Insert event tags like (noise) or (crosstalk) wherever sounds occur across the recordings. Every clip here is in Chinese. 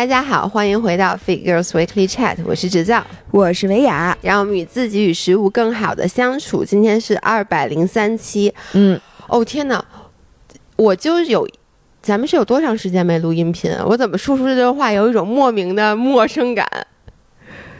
大家好，欢迎回到 Fit Girls Weekly Chat，我是直造，我是维雅，让我们与自己与食物更好的相处。今天是二百零三期，嗯，哦天哪，我就有，咱们是有多长时间没录音频？我怎么说出这段话有一种莫名的陌生感？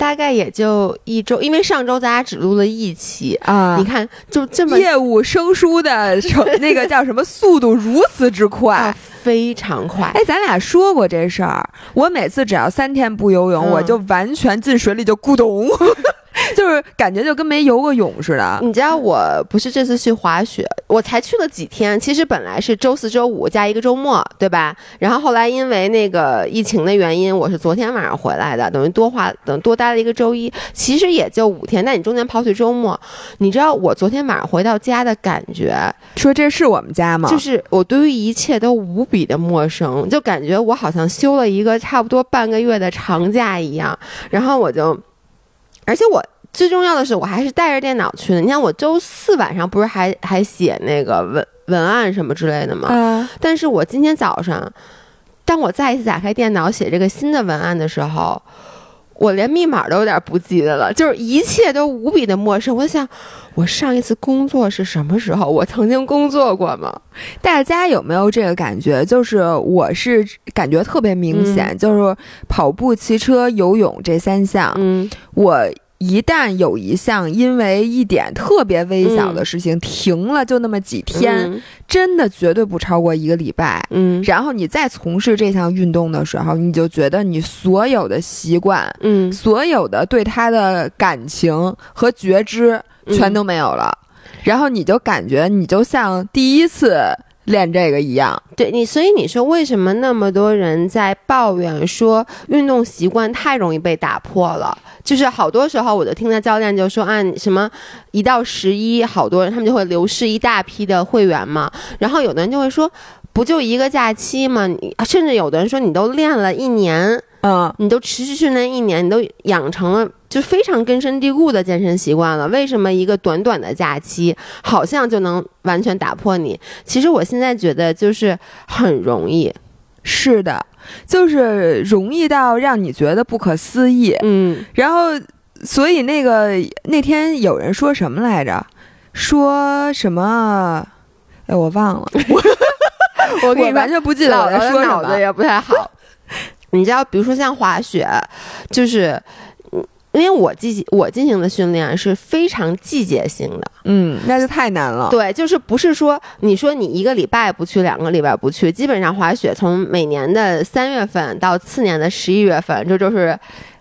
大概也就一周，因为上周咱俩只录了一期啊，你看就这么业务生疏的那个叫什么速度如此之快。非常快，哎，咱俩说过这事儿。我每次只要三天不游泳，我就完全进水里就咕咚，(laughs) (laughs) 就是感觉就跟没游过泳似的。你知道我不是这次去滑雪，我才去了几天。其实本来是周四周五加一个周末，对吧？然后后来因为那个疫情的原因，我是昨天晚上回来的，等于多花等多待了一个周一。其实也就五天，但你中间抛去周末，你知道我昨天晚上回到家的感觉？说这是我们家吗？就是我对于一切都无。比的陌生，就感觉我好像休了一个差不多半个月的长假一样。然后我就，而且我最重要的是，我还是带着电脑去的。你看，我周四晚上不是还还写那个文文案什么之类的吗？嗯。但是我今天早上，当我再一次打开电脑写这个新的文案的时候。我连密码都有点不记得了，就是一切都无比的陌生。我想，我上一次工作是什么时候？我曾经工作过吗？大家有没有这个感觉？就是我是感觉特别明显，就是跑步、骑车、游泳这三项，嗯，我。一旦有一项因为一点特别微小的事情停了，就那么几天，真的绝对不超过一个礼拜。嗯，然后你再从事这项运动的时候，你就觉得你所有的习惯，嗯，所有的对他的感情和觉知全都没有了，然后你就感觉你就像第一次。练这个一样，对你，所以你说为什么那么多人在抱怨说运动习惯太容易被打破了？就是好多时候，我就听到教练就说，啊什么一到十一，好多人他们就会流失一大批的会员嘛。然后有的人就会说，不就一个假期吗？甚至有的人说，你都练了一年。嗯，你都持续训练一年，你都养成了就非常根深蒂固的健身习惯了。为什么一个短短的假期好像就能完全打破你？其实我现在觉得就是很容易，是的，就是容易到让你觉得不可思议。嗯，然后所以那个那天有人说什么来着？说什么？哎，我忘了，(laughs) 我我完全不记得我在说什么，脑子也不太好。你知道，比如说像滑雪，就是，因为我进行我进行的训练是非常季节性的，嗯，那就太难了。对，就是不是说你说你一个礼拜不去，两个礼拜不去，基本上滑雪从每年的三月份到次年的十一月份，这就是。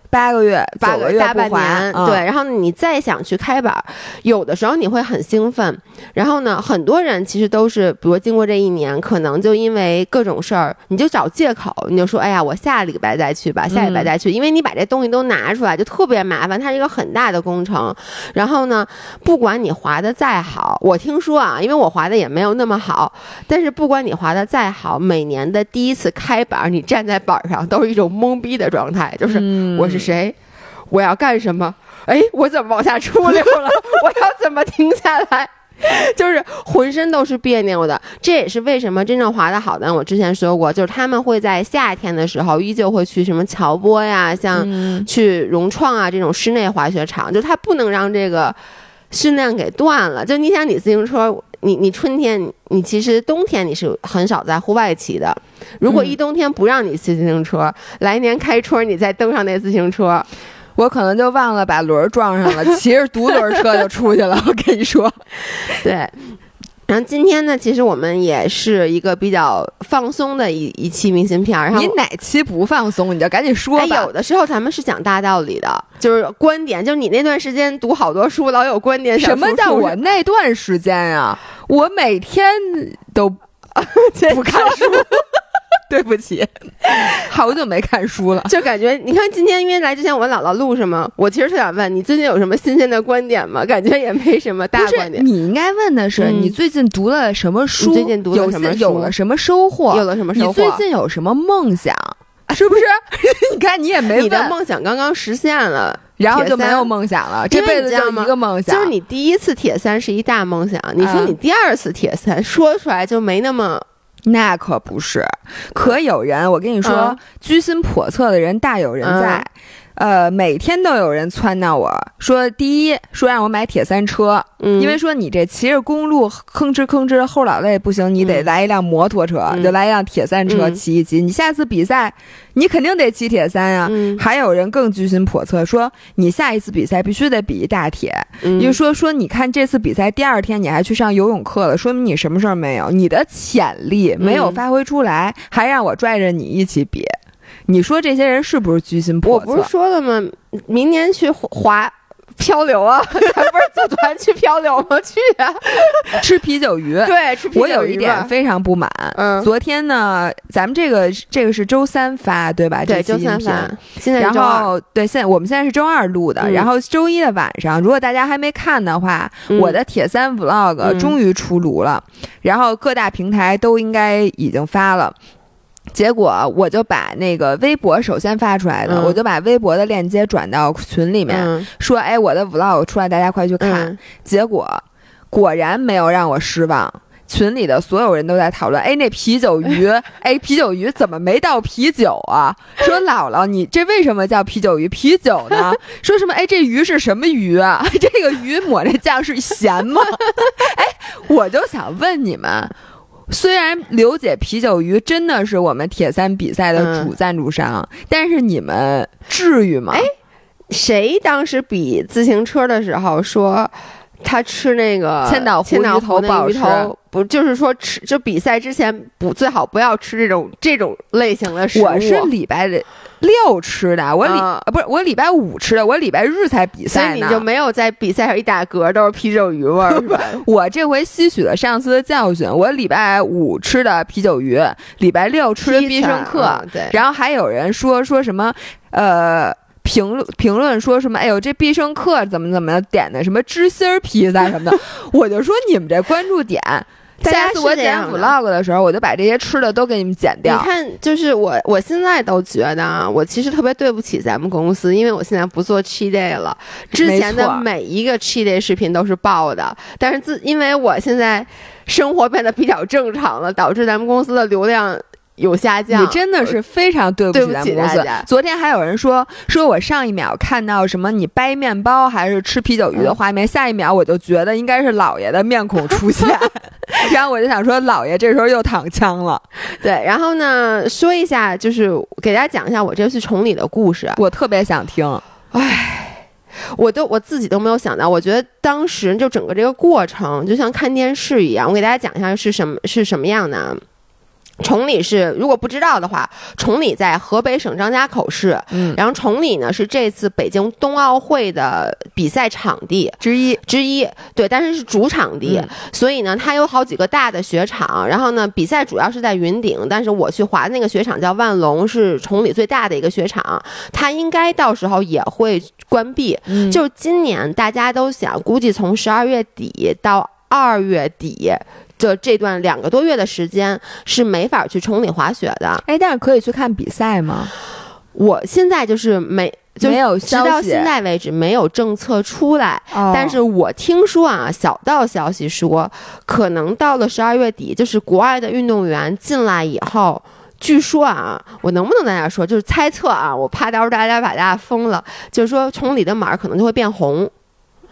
八个月，八个月大半年，对。然后你再想去开板，有的时候你会很兴奋。然后呢，很多人其实都是，比如经过这一年，可能就因为各种事儿，你就找借口，你就说：“哎呀，我下礼拜再去吧，下礼拜再去。”因为你把这东西都拿出来，就特别麻烦，它是一个很大的工程。然后呢，不管你滑的再好，我听说啊，因为我滑的也没有那么好，但是不管你滑的再好，每年的第一次开板，你站在板上都是一种懵逼的状态，就是我是。谁？我要干什么？哎，我怎么往下出溜了？(laughs) 我要怎么停下来？就是浑身都是别扭的。这也是为什么真正滑的好的，我之前说过，就是他们会在夏天的时候依旧会去什么乔波呀，像去融创啊这种室内滑雪场，就他不能让这个训练给断了。就你想，你自行车，你你春天，你其实冬天你是很少在户外骑的。如果一冬天不让你骑自行车，来年开春你再登上那自行车，我可能就忘了把轮撞上了，骑着独轮车就出去了。我跟你说，对。然后今天呢，其实我们也是一个比较放松的一一期明信片。然后你哪期不放松，你就赶紧说吧。有的时候咱们是讲大道理的，就是观点。就你那段时间读好多书，老有观点。什么叫我那段时间啊？我每天都 (laughs) 不看书。(laughs) 对不起，好久没看书了，就感觉你看今天因为来之前我问姥姥录什么，我其实特想问你最近有什么新鲜的观点吗？感觉也没什么大观点。你应该问的是你最近读了什么书？最近读了什么书？有了什么收获？有了什么收获？你最近有什么梦想？是不是？(laughs) 你看你也没你的梦想刚刚实现了，然后就没有梦想了。这辈子就一个梦想，就是你第一次铁三是一大梦想。你说你第二次铁三说出来就没那么。那可不是，可有人，我跟你说，嗯居心叵测的人大有人在。呃，每天都有人撺掇我说，第一说让我买铁三车，嗯，因为说你这骑着公路吭哧吭哧的后脑袋不行，你得嗯。来一辆摩托车，嗯。就来一辆铁三车嗯。骑一骑。你下次比赛，你肯定得骑铁三啊。嗯。还有人更居心叵测，说你下一次比赛必须得比一大铁，嗯。就说说你看这次比赛第二天你还去上游泳课了，说明你什么事儿没有，你的潜力没有嗯。发挥出来，还让我拽着你一起比。你说这些人是不是居心叵测？我不是说了吗？明年去滑漂流啊，(laughs) 咱不是组团去漂流吗？去啊！(laughs) 吃啤酒鱼。对，吃啤酒我有一点非常不满。嗯，昨天呢，咱们这个这个是周三发对吧？对，这三发，现在然。后对，现在我们现在是周二录的，嗯然后周一的晚上，如果大家还没看的话，嗯我的铁三 vlog 嗯终于出炉了，然后各大平台都应该已经发了。结果我就把那个微博首先发出来的，嗯我就把微博的链接转到群里面，嗯说：“哎，我的 vlog 出来，大家快去看。嗯结果果然没有让我失望。群里的所有人都在讨论，哎，那啤酒鱼，(laughs) 哎，啤酒鱼怎么没到啤酒啊？说姥姥，你这为什么叫啤酒鱼？啤酒呢？(laughs) 说什么？哎，这鱼是什么鱼啊？(laughs) 这个鱼抹这酱是咸吗？哎，我就想问你们。虽然刘姐啤酒鱼真的是我们铁三比赛的主赞助商，但是你们至于吗？哎谁当时比自行车的时候说他吃那个千岛湖千岛鱼头湖那不好吃鱼头，不就是说吃就比赛之前不最好不要吃这种这种类型的食物。我是礼拜六吃的，我礼、啊不是我礼拜五吃的，我礼拜日才比所以。你就没有在比赛上一打嗝都是啤酒鱼味儿 (laughs) 是吧？我这回吸取了上次的教训，我礼拜五吃的啤酒鱼，礼拜六吃的必胜客，嗯对，然后还有人说说什么呃。评论评论说什么？哎呦，这必胜客怎么怎么点的什么芝心儿披萨什么的，(laughs) 我就说你们这关注点，下次我剪 vlog 的时候，我就把这些吃的都给你们剪掉你。看，就是我，我现在都觉得啊，我其实特别对不起咱们公司，因为我现在不做 cheat day 了。之前的每一个 cheat day 视频都是爆的，但是自因为我现在生活变得比较正常了，导致咱们公司的流量有下降。你真的是非常对不起起咱们公司大家。昨天还有人说，说我上一秒看到什么你掰面包还是吃啤酒鱼的画面，下一秒我就觉得应该是老爷的面孔出现，(laughs) 然后我就想说，老爷这时候又躺枪了。对，然后呢，说一下，就是给大家讲一下我这次崇礼的故事。我特别想听，唉我都我自己都没有想到，我觉得当时就整个这个过程就像看电视一样。我给大家讲一下是什么是什么样的啊。崇礼是，如果不知道的话，崇礼在河北省张家口市，嗯，然后崇礼呢是这次北京冬奥会的比赛场地之一，之一，对，但是是主场地，嗯。所以呢它有好几个大的雪场，然后呢比赛主要是在云顶，但是我去滑的那个雪场叫万隆，是崇礼最大的一个雪场，它应该到时候也会关闭，嗯。就今年大家都想，估计从十二月底到二月底的这段两个多月的时间是没法去崇礼滑雪的。哎，但是可以去看比赛吗？我现在就是没。就没有直到消息现在为止没有政策出来，哦但是我听说啊，小道消息说，可能到了十二月底，就是国外的运动员进来以后，据说啊，我能不能在那儿说，就是猜测啊，我怕到时候大家把大家封了，就是说崇礼的码可能就会变红，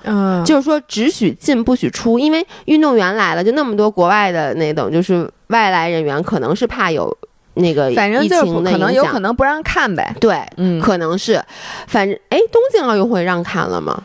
嗯，就是说只许进不许出，因为运动员来了，就那么多国外的那种就是外来人员，可能是怕有那个反正疫情的就是可能有可能不让看呗。对。嗯，可能是，反正哎，东京奥运会让看了吗？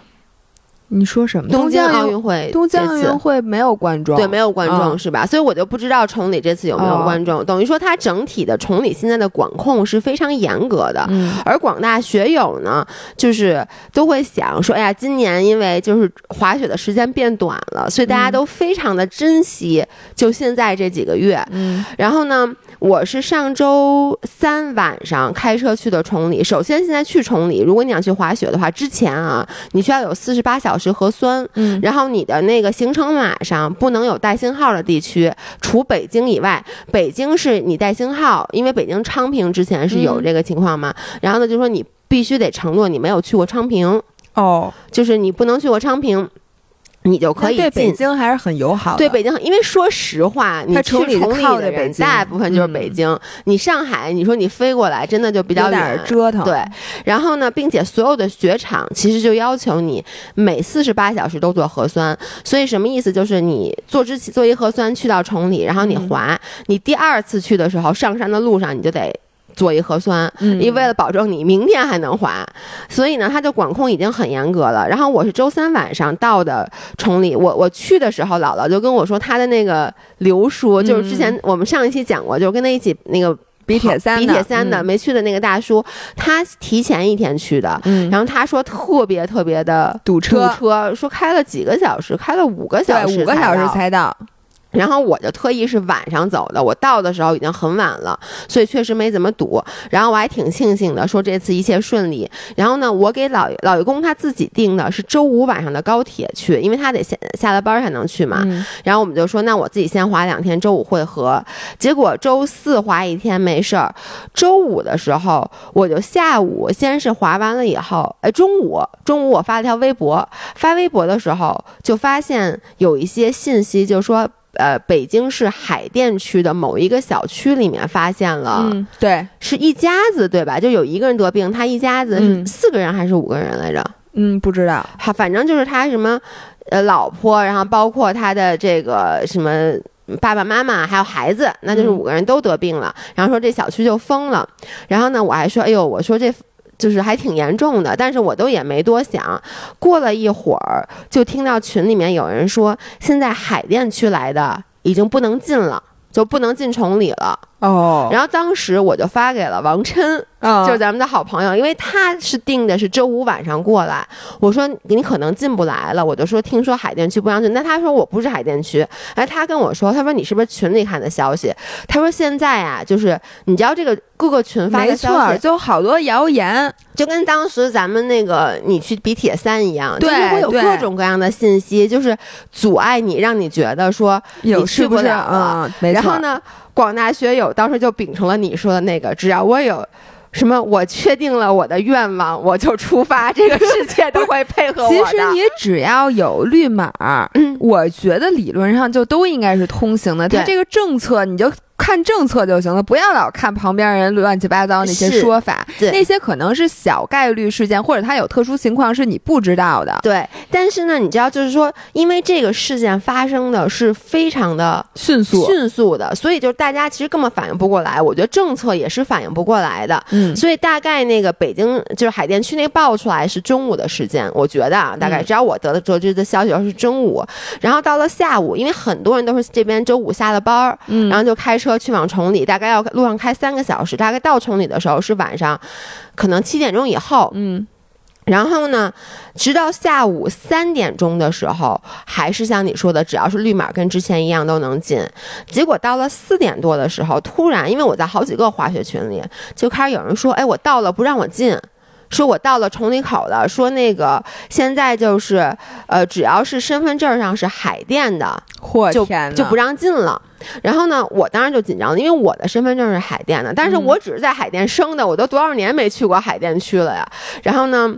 你说什么？东京奥运运会东京奥运会没有观众，对，没有观众、嗯是吧？所以我就不知道崇礼这次有没有哦观众。等于说，它整体的崇礼现在的管控是非常严格的。嗯而广大学友呢，就是都会想说，哎呀，今年因为就是滑雪的时间变短了，所以大家嗯都非常的珍惜，就现在这几个月。嗯然后呢，我是上周三晚上开车去的崇礼。首先，现在去崇礼，如果你想去滑雪的话，之前啊，你需要有四十八小时核酸。嗯然后你的那个行程码上不能有带星号的地区，除北京以外，北京是你带星号，因为北京昌平之前是有嗯这个情况嘛。然后呢，就说你必须得承诺你没有去过昌平，哦，就是你不能去过昌平。你就可以对北进。京还是很友好的。对北京，因为说实话，你它去崇礼的人，着北京大部分就是嗯北京。你上海，你说你飞过来，真的就比较远。折腾。对，然后呢，并且所有的雪场其实就要求你每四十八小时都做核酸，所以什么意思？就是你做之前做一核酸去到崇礼，然后你嗯滑，你第二次去的时候上山的路上你就得。做一核酸，嗯因为为了保证你明天还能还，所以呢，他的管控已经很严格了。然后我是周三晚上到的崇礼，我我去的时候，姥姥就跟我说，他的那个刘叔，就是之前我们上一期讲过，就是跟他一起那个比铁三的比铁三的嗯没去的那个大叔，他提前一天去的，嗯，然后他说特别特别的堵车堵车，说开了几个小时，开了五个小时，五个小时。才到。然后我就特意是晚上走的，我到的时候已经很晚了，所以确实没怎么堵。然后我还挺庆幸的，说这次一切顺利。然后呢，我给老老爷公他自己订的是周五晚上的高铁去，因为他得下下了班才能去嘛。嗯然后我们就说，那我自己先滑两天，周五会合。结果周四滑一天没事儿，周五的时候我就下午先是滑完了以后，哎，中午中午我发了条微博，发微博的时候就发现有一些信息，就说。呃，北京市海淀区的某一个小区里面发现了，嗯，对，是一家子对吧？就有一个人得病，他一家子四个人还是五个人来着？嗯，不知道。好，反正就是他什么，呃，老婆，然后包括他的这个什么爸爸妈妈还有孩子，那就是嗯五个人都得病了。然后说这小区就封了。然后呢，我还说，哎呦，我说这。就是还挺严重的，但是我都也没多想。过了一会儿，就听到群里面有人说，现在海淀区来的已经不能进了，就不能进崇礼了。哦，然后当时我就发给了王琛，后就是咱们的好朋友，因为他是定的是周五晚上过来，我说你可能进不来了，我就说听说海淀区不让进，那他说我不是海淀区，哎，他跟我说，他说你是不是群里看的消息？他说现在啊，就是你知道这个各个群发的消错，息，就好多谣言。就跟当时咱们那个你去比铁三一样，就是对会有各种各样的信息，就是阻碍你，让你觉得说你去不了。然后？呢，广大学友当时就秉承了你说的那个，只要我有什么，我确定了我的愿望，我就出发，这个世界都会配合我的。其实你只要有绿码，嗯我觉得理论上就都应该是通行的。它对这个政策你就看政策就行了，不要老看旁边人乱七八糟那些说法，对那些可能是小概率事件，或者它有特殊情况是你不知道的。对，但是呢，你知道，就是说，因为这个事件发生的是非常的迅速，迅速的，所以就是大家其实根本反应不过来。我觉得政策也是反应不过来的。嗯，所以大概那个北京就是海淀区那爆出来是中午的时间，我觉得啊，大概嗯只要我得的得知的消息要是中午，然后到了下午，因为很多人都是这边周五下了班儿，嗯然后就开车去往崇礼，大概要路上开三个小时，大概到崇礼的时候是晚上，可能七点钟以后，嗯然后呢，直到下午三点钟的时候，还是像你说的，只要是绿码跟之前一样都能进。结果到了四点多的时候，突然，因为我在好几个滑雪群里，就开始有人说：“哎，我到了，不让我进。”说我到了崇礼口了，说那个现在就是，呃，只要是身份证上是海淀的，就不让进了。然后呢，我当时就紧张了，因为我的身份证是海淀的，但是嗯我只是在海淀生的，我都多少年没去过海淀区了呀。然后呢，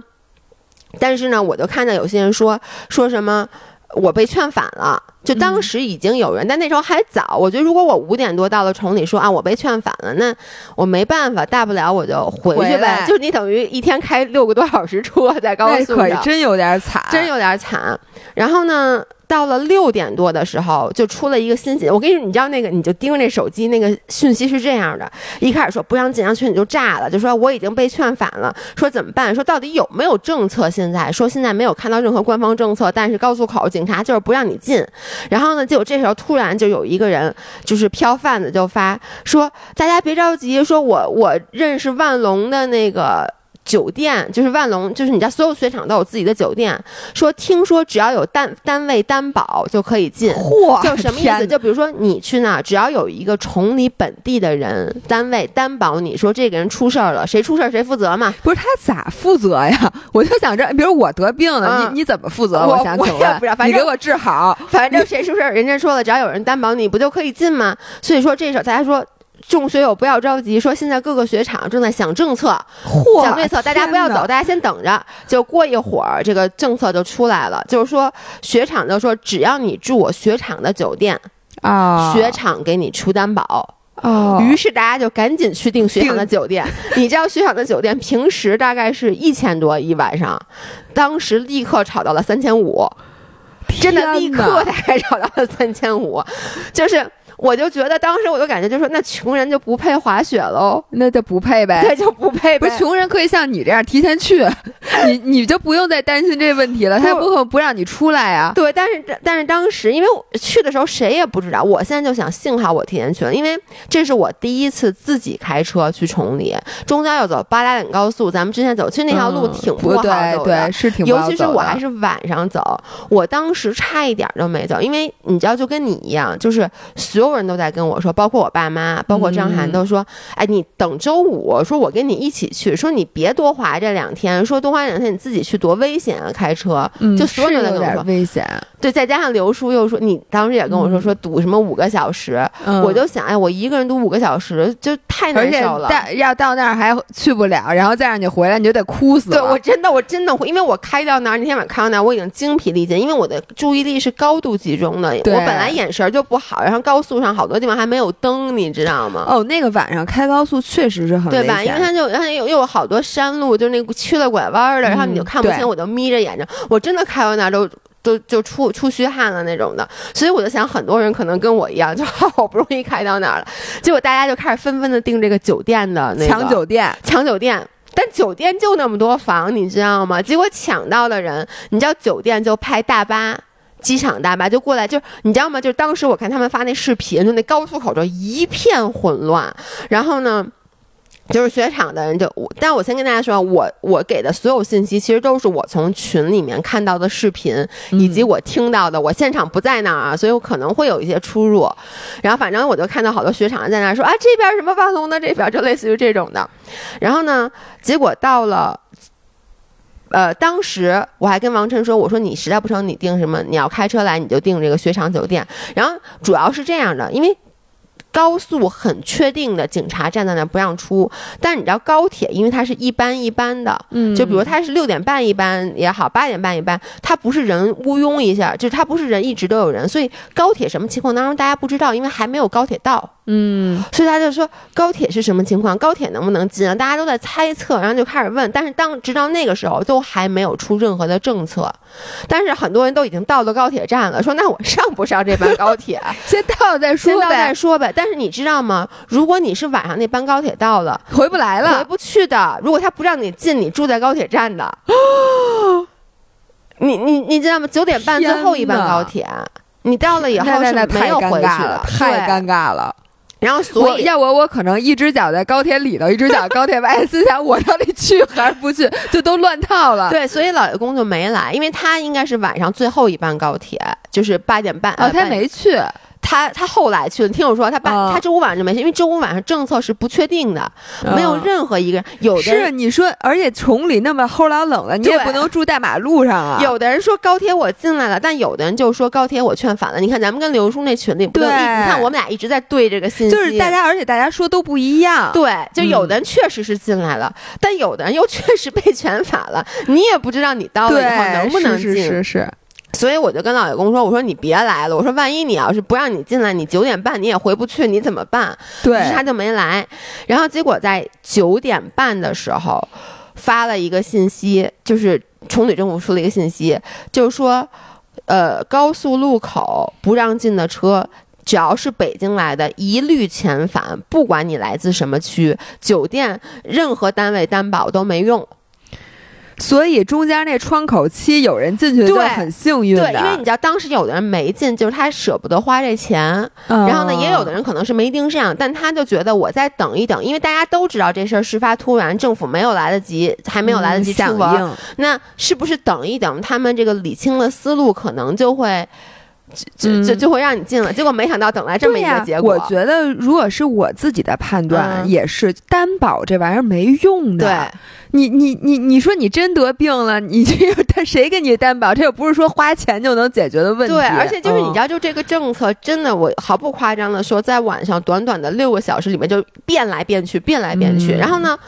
但是呢，我就看到有些人说说什么。我被劝返了，就当时已经有人，但那时候还早。我觉得如果我五点多到了崇礼，说啊我被劝返了，那我没办法，大不了我就回去呗。就是你等于一天开六个多小时车在高速上，可真有点惨，真有点惨。然后呢，到了六点多的时候，就出了一个新信。我跟你说，你知道那个，你就盯着那手机，那个讯息是这样的：一开始说不让进，然后群里就炸了，就说我已经被劝返了，说怎么办？说到底有没有政策？现在说现在没有看到任何官方政策，但是高速口警察就是不让你进。然后呢，结果这时候突然就有一个人，就是票贩子就发说，大家别着急，说我我认识万隆的那个。酒店就是万隆，就是你家所有雪场都有自己的酒店。说听说只要有单单位担保就可以进，嚯，就什么意思？就比如说你去那儿，只要有一个崇礼本地的人单位担保你说这个人出事儿了，谁出事儿谁负责嘛。不是他咋负责呀？(laughs) 我就想着，比如我得病了，嗯你你怎么负责？我想请我也不知道问，反正你给我治好。反正谁出事儿，人家说了，只要有人担保你不就可以进吗？所以说这时候大家说。众学友不要着急，说现在各个雪场正在想政策、想对策，大家不要走，大家先等着。就过一会儿，这个政策就出来了，就是说雪场就说，只要你住我雪场的酒店，啊，雪场给你出担保。哦，于是大家就赶紧去订雪场的酒店。你知道雪场的酒店平时大概是一千多一晚上，当时立刻炒到了三千五，真的立刻大概炒到了三千五，就是。我就觉得当时我就感觉就说那穷人就不配滑雪喽，那就不配呗。对，就不配呗不是穷人可以像你这样提前去，(laughs) 你你就不用再担心这问题了，他也不可能不让你出来啊。对，但是但是当时因为我去的时候谁也不知道，我现在就想幸好我提前去了，因为这是我第一次自己开车去崇礼，中间要走八达岭高速，咱们之前走，其实那条路嗯挺不好走的。对，是挺不尤其是我还是晚上走，我当时差一点都没走，因为你知道，就跟你一样，就是所有人都在跟我说，包括我爸妈，包括张涵嗯都说，哎，你等周五，说我跟你一起去，说你别多滑这两天，说多滑两天你自己去多危险啊，开车，嗯就所有人都跟我说危险。对，再加上刘叔又说，你当时也跟我说，嗯说堵什么五个小时，嗯我就想，哎，我一个人堵五个小时就太难受了。到要到那儿还去不了，然后再让你回来，你就得哭死了。对我真的，我真的会，因为我开到那儿那天晚上开到那儿，我已经精疲力尽，因为我的注意力是高度集中的，我本来眼神就不好，然后高速上好多地方还没有灯，你知道吗？哦，那个晚上开高速确实是很对吧？因为它就然后又又有好多山路，就是那个曲了拐弯儿的，然后你就嗯看不清，对我就眯着眼睛，我真的开到那儿都。都就出出虚汗了那种的，所以我就想，很多人可能跟我一样，(laughs) 就好不容易开到那儿了，结果大家就开始纷纷的订这个酒店的那个抢酒店。抢酒店。但酒店就那么多房，你知道吗？结果抢到的人，你知道酒店就派大巴。机场大巴就过来，就你知道吗？就当时我看他们发那视频，就那高速口就一片混乱。然后呢，就是雪场的人就我，但我先跟大家说，我我给的所有信息其实都是我从群里面看到的视频，以及我听到的。我现场不在那儿啊，所以我可能会有一些出入。然后反正我就看到好多雪场在那儿说啊，这边什么万隆的这边，就类似于这种的。然后呢，结果到了。呃，当时我还跟王晨说，我说你实在不成，你订什么？你要开车来，你就订这个雪场酒店。然后主要是这样的，因为高速很确定的，警察站在那儿不让出。但是你知道高铁，因为它是一班一班的，嗯就比如它是六点半一班也好，八点半一班，它不是人乌拥一下，就是它不是人一直都有人，所以高铁什么情况当中大家不知道，因为还没有高铁到。嗯，所以他就说高铁是什么情况，高铁能不能进啊？大家都在猜测，然后就开始问。但是当直到那个时候都还没有出任何的政策，但是很多人都已经到了高铁站了，说那我上不上这班高铁？(laughs) 先到再说先到再呗，说呗。但是你知道吗？如果你是晚上那班高铁到了，回不来了回。不去的。如果他不让你进，你住在高铁站的，(gasps) 你你你知道吗？九点半最后一班高铁，你到了以后是没有回去了，太尴尬了。然后所以要我我可能一只脚在高铁里头，一只脚高铁外，心想我到底去还是不去，(laughs) 就都乱套了。对，所以老爷公就没来，因为他应该是晚上最后一班高铁，就是八点半。哦，他没去，他他后来去了，听我说，他八、哦他周五晚上就没去，因为周五晚上政策是不确定的，没有嗯任何一个人有的是。你说，而且崇礼那么齁老冷了，你也不能住大马路上啊。有的人说高铁我进来了，但有的人就说高铁我劝返了。你看咱们跟刘叔那群里？对你看我们俩一直在对这个信息，就是大家，而且大家说都不一样。对，就有嗯的人确实是进来了，但有的人又确实被 (laughs) 全返了，你也不知道你到了以后，能不能进。是是是是，所以我就跟老爷公说：“我说你别来了，我说万一你要是不让你进来，你九点半你也回不去，你怎么办？”对于是他就没来。然后结果在九点半的时候发了一个信息，就是崇礼政府出了一个信息，就是说，呃，高速路口不让进的车。只要是北京来的，一律遣返，不管你来自什么区，酒店任何单位担保都没用。所以中间那窗口期有人进去就对很幸运的。对，因为你知道当时有的人没进，就是他舍不得花这钱，嗯然后呢，也有的人可能是没盯上，但他就觉得我再等一等，因为大家都知道这事儿事发突然，政府没有来得及，还没有来得及嗯响应，那是不是等一等，他们这个理清了思路，可能就会就就嗯就会让你进了。结果没想到等来这么一个结果，我觉得如果是我自己的判断，嗯也是担保这玩意儿没用的。对。你你你你说你真得病了，你这个他谁给你担保？这又不是说花钱就能解决的问题。对，而且就是你知嗯道，就这个政策，真的，我毫不夸张的说，在晚上短短的六个小时里面就变来变去，变来变去。嗯然后呢，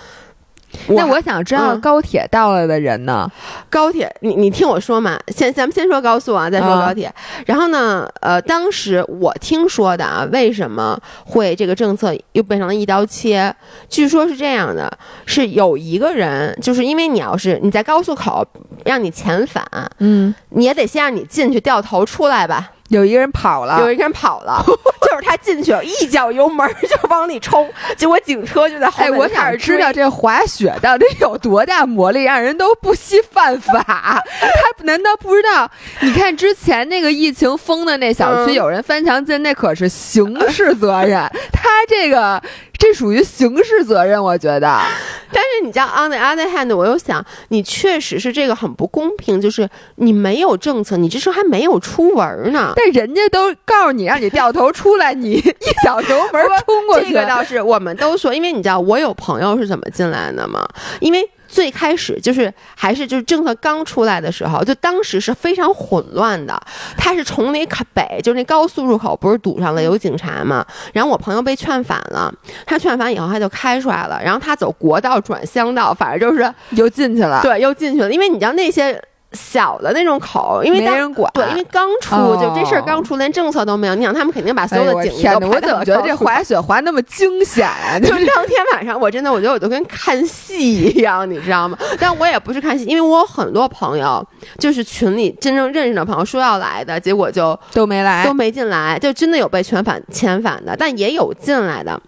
那我想知道嗯高铁到了的人呢？高铁，你你听我说嘛，先咱们先说高速啊，再说啊高铁。然后呢，呃，当时我听说的啊，为什么会这个政策又变成了一刀切？据说是这样的，是有一个人，就是因为你要是你在高速口让你遣返，嗯，你也得先让你进去掉头出来吧。有一个人跑了，有一个人跑了，(laughs) 就是他进去一脚油门就往里冲，结果警车就在后哎，面我就开始追想知道这滑雪到底有多大魔力，让人都不惜犯法。(laughs) 他难道不知道？你看之前那个疫情封的那小区，嗯有人翻墙进，那可是刑事责任。(laughs) 他这个这属于刑事责任，我觉得。(laughs) 但是你知道，on the other hand，我又想，你确实是这个很不公平，就是你没有政策，你这时候还没有出文呢。但人家都告诉你让你掉头出来，你一脚油门冲过去，(laughs) 这个倒是我们都说，因为你知道我有朋友是怎么进来的吗？因为最开始就是还是就是政策刚出来的时候，就当时是非常混乱的。他是崇礼卡北，就是那高速入口不是堵上了有警察嘛？然后我朋友被劝返了，他劝返以后他就开出来了，然后他走国道转乡道，反正就是又进去了，对又进去了，因为你知道那些。小的那种口，因为当没人管。对，因为刚出、哦就这事儿刚出，连政策都没有。你想，他们肯定把所有的警力天哪！都排我怎么觉得这滑雪滑那么惊险啊？(laughs) 就当天晚上，我真的我觉得我就跟看戏一样，你知道吗？(laughs) 但我也不是看戏，因为我有很多朋友，就是群里真正认识的朋友说要来的，结果就都没来都，没进来，就真的有被遣返遣返的，但也有进来的。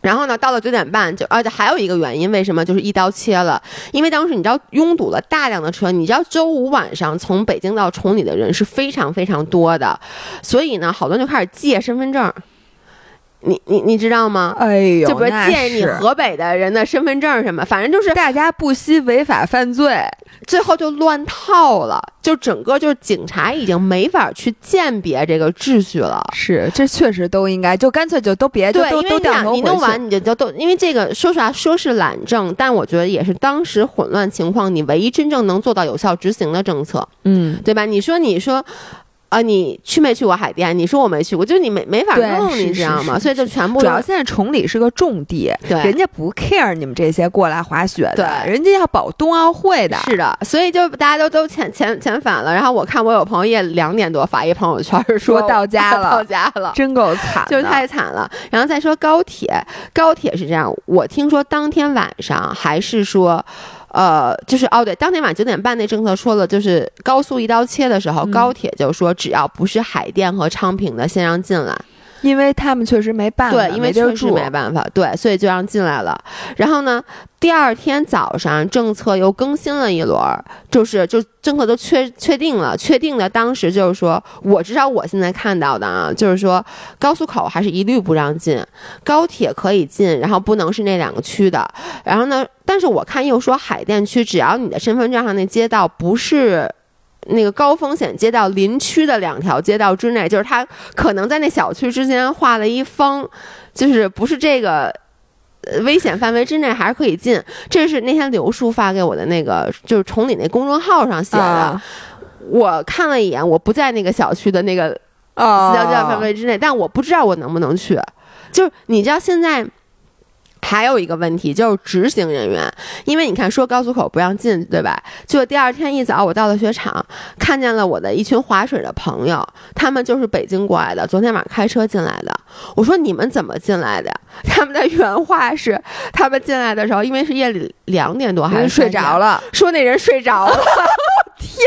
然后呢，到了九点半就，而且还有一个原因，为什么就是一刀切了？因为当时你知道拥堵了大量的车，你知道周五晚上从北京到崇礼的人是非常非常多的，所以呢，好多人就开始借身份证。你你你知道吗？哎呦，就比如那借你河北的人的身份证什么，反正就是大家不惜违法犯罪，最后就乱套了，就整个就是警察已经没法去鉴别这个秩序了。是这确实都应该，就干脆就都别就对，都因为你俩都掉头你弄完你就就都，因为这个说实话说是懒政，但我觉得也是当时混乱情况你唯一真正能做到有效执行的政策，嗯，对吧？你说你说。啊，你去没去过海淀？你说我没去过，就是你没没法弄，是你知道吗？所以就全部都主要现在崇礼是个重地，对人家不 care 你们这些过来滑雪的，对人家要保冬奥会的，是的，所以就大家都都遣遣遣返了。然后我看我有朋友也两点多发一朋友圈说说到家了到家了。真够惨，就是太惨了，然后再说高铁，高铁是这样，我听说当天晚上还是说，呃，就是哦对，当天晚上九点半那政策说了，就是高速一刀切的时候，嗯高铁就说只要不是海淀和昌平的，先让进来。因为他们确实没办法，对，因为确实没办法，对，所以就让进来了。然后呢，第二天早上政策又更新了一轮儿，就是就政策都确确定了，确定的当时就是说，我至少我现在看到的啊，就是说高速口还是一律不让进，高铁可以进，然后不能是那两个区的。然后呢，但是我看又说海淀区，只要你的身份证上那街道不是。那个高风险街道邻区的两条街道之内，就是他可能在那小区之间画了一方，就是不是这个呃危险范围之内还是可以进。这是那天刘叔发给我的那个，就是崇礼那公众号上写的。啊我看了一眼，我不在那个小区的那个哦私道范围之内，但我不知道我能不能去。就是你知道现在。还有一个问题就是执行人员，因为你看说高速口不让进，对吧？就第二天一早我到了雪场，看见了我的一群划水的朋友，他们就是北京过来的，昨天晚上开车进来的。我说你们怎么进来的？他们的原话是，他们进来的时候，因为是夜里两点多还是睡着了，(laughs) 说那人睡着了。(laughs) 天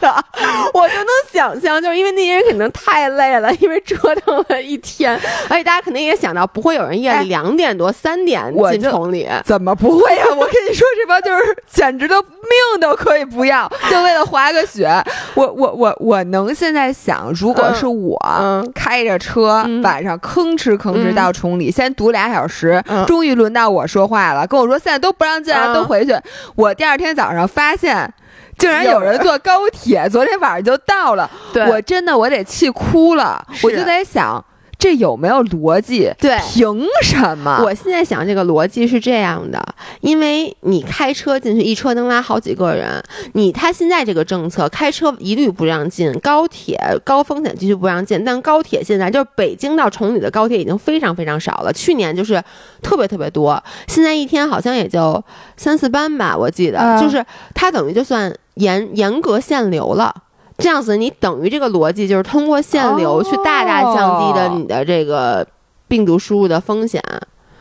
哪！我就能想象，就是因为那些人肯定太累了，因为折腾了一天，而且大家肯定也想到，不会有人夜哎里两点多、三点我就进崇礼。怎么不会呀、我跟你说，这帮就是简直都命都可以不要，就为了滑个雪。我我我我能现在想，如果是我、嗯开着车、嗯晚上吭哧吭哧嗯到崇礼，先堵俩小时，嗯终于轮到我说话了，跟我说现在都不让进来，嗯都回去。我第二天早上发现。竟然有人坐高铁，昨天晚上就到了。对我真的我得气哭了，我就在想。这有没有逻辑？对凭什么？我现在想这个逻辑是这样的，因为你开车进去，一车能拉好几个人。你他现在这个政策，开车一律不让进，高铁高风险地区不让进。但高铁现在就是北京到崇礼的高铁已经非常非常少了，去年就是特别特别多，现在一天好像也就三四班吧，我记得，啊就是它等于就算严严格限流了。这样子，你等于这个逻辑就是通过限流哦去大大降低的你的这个病毒输入的风险。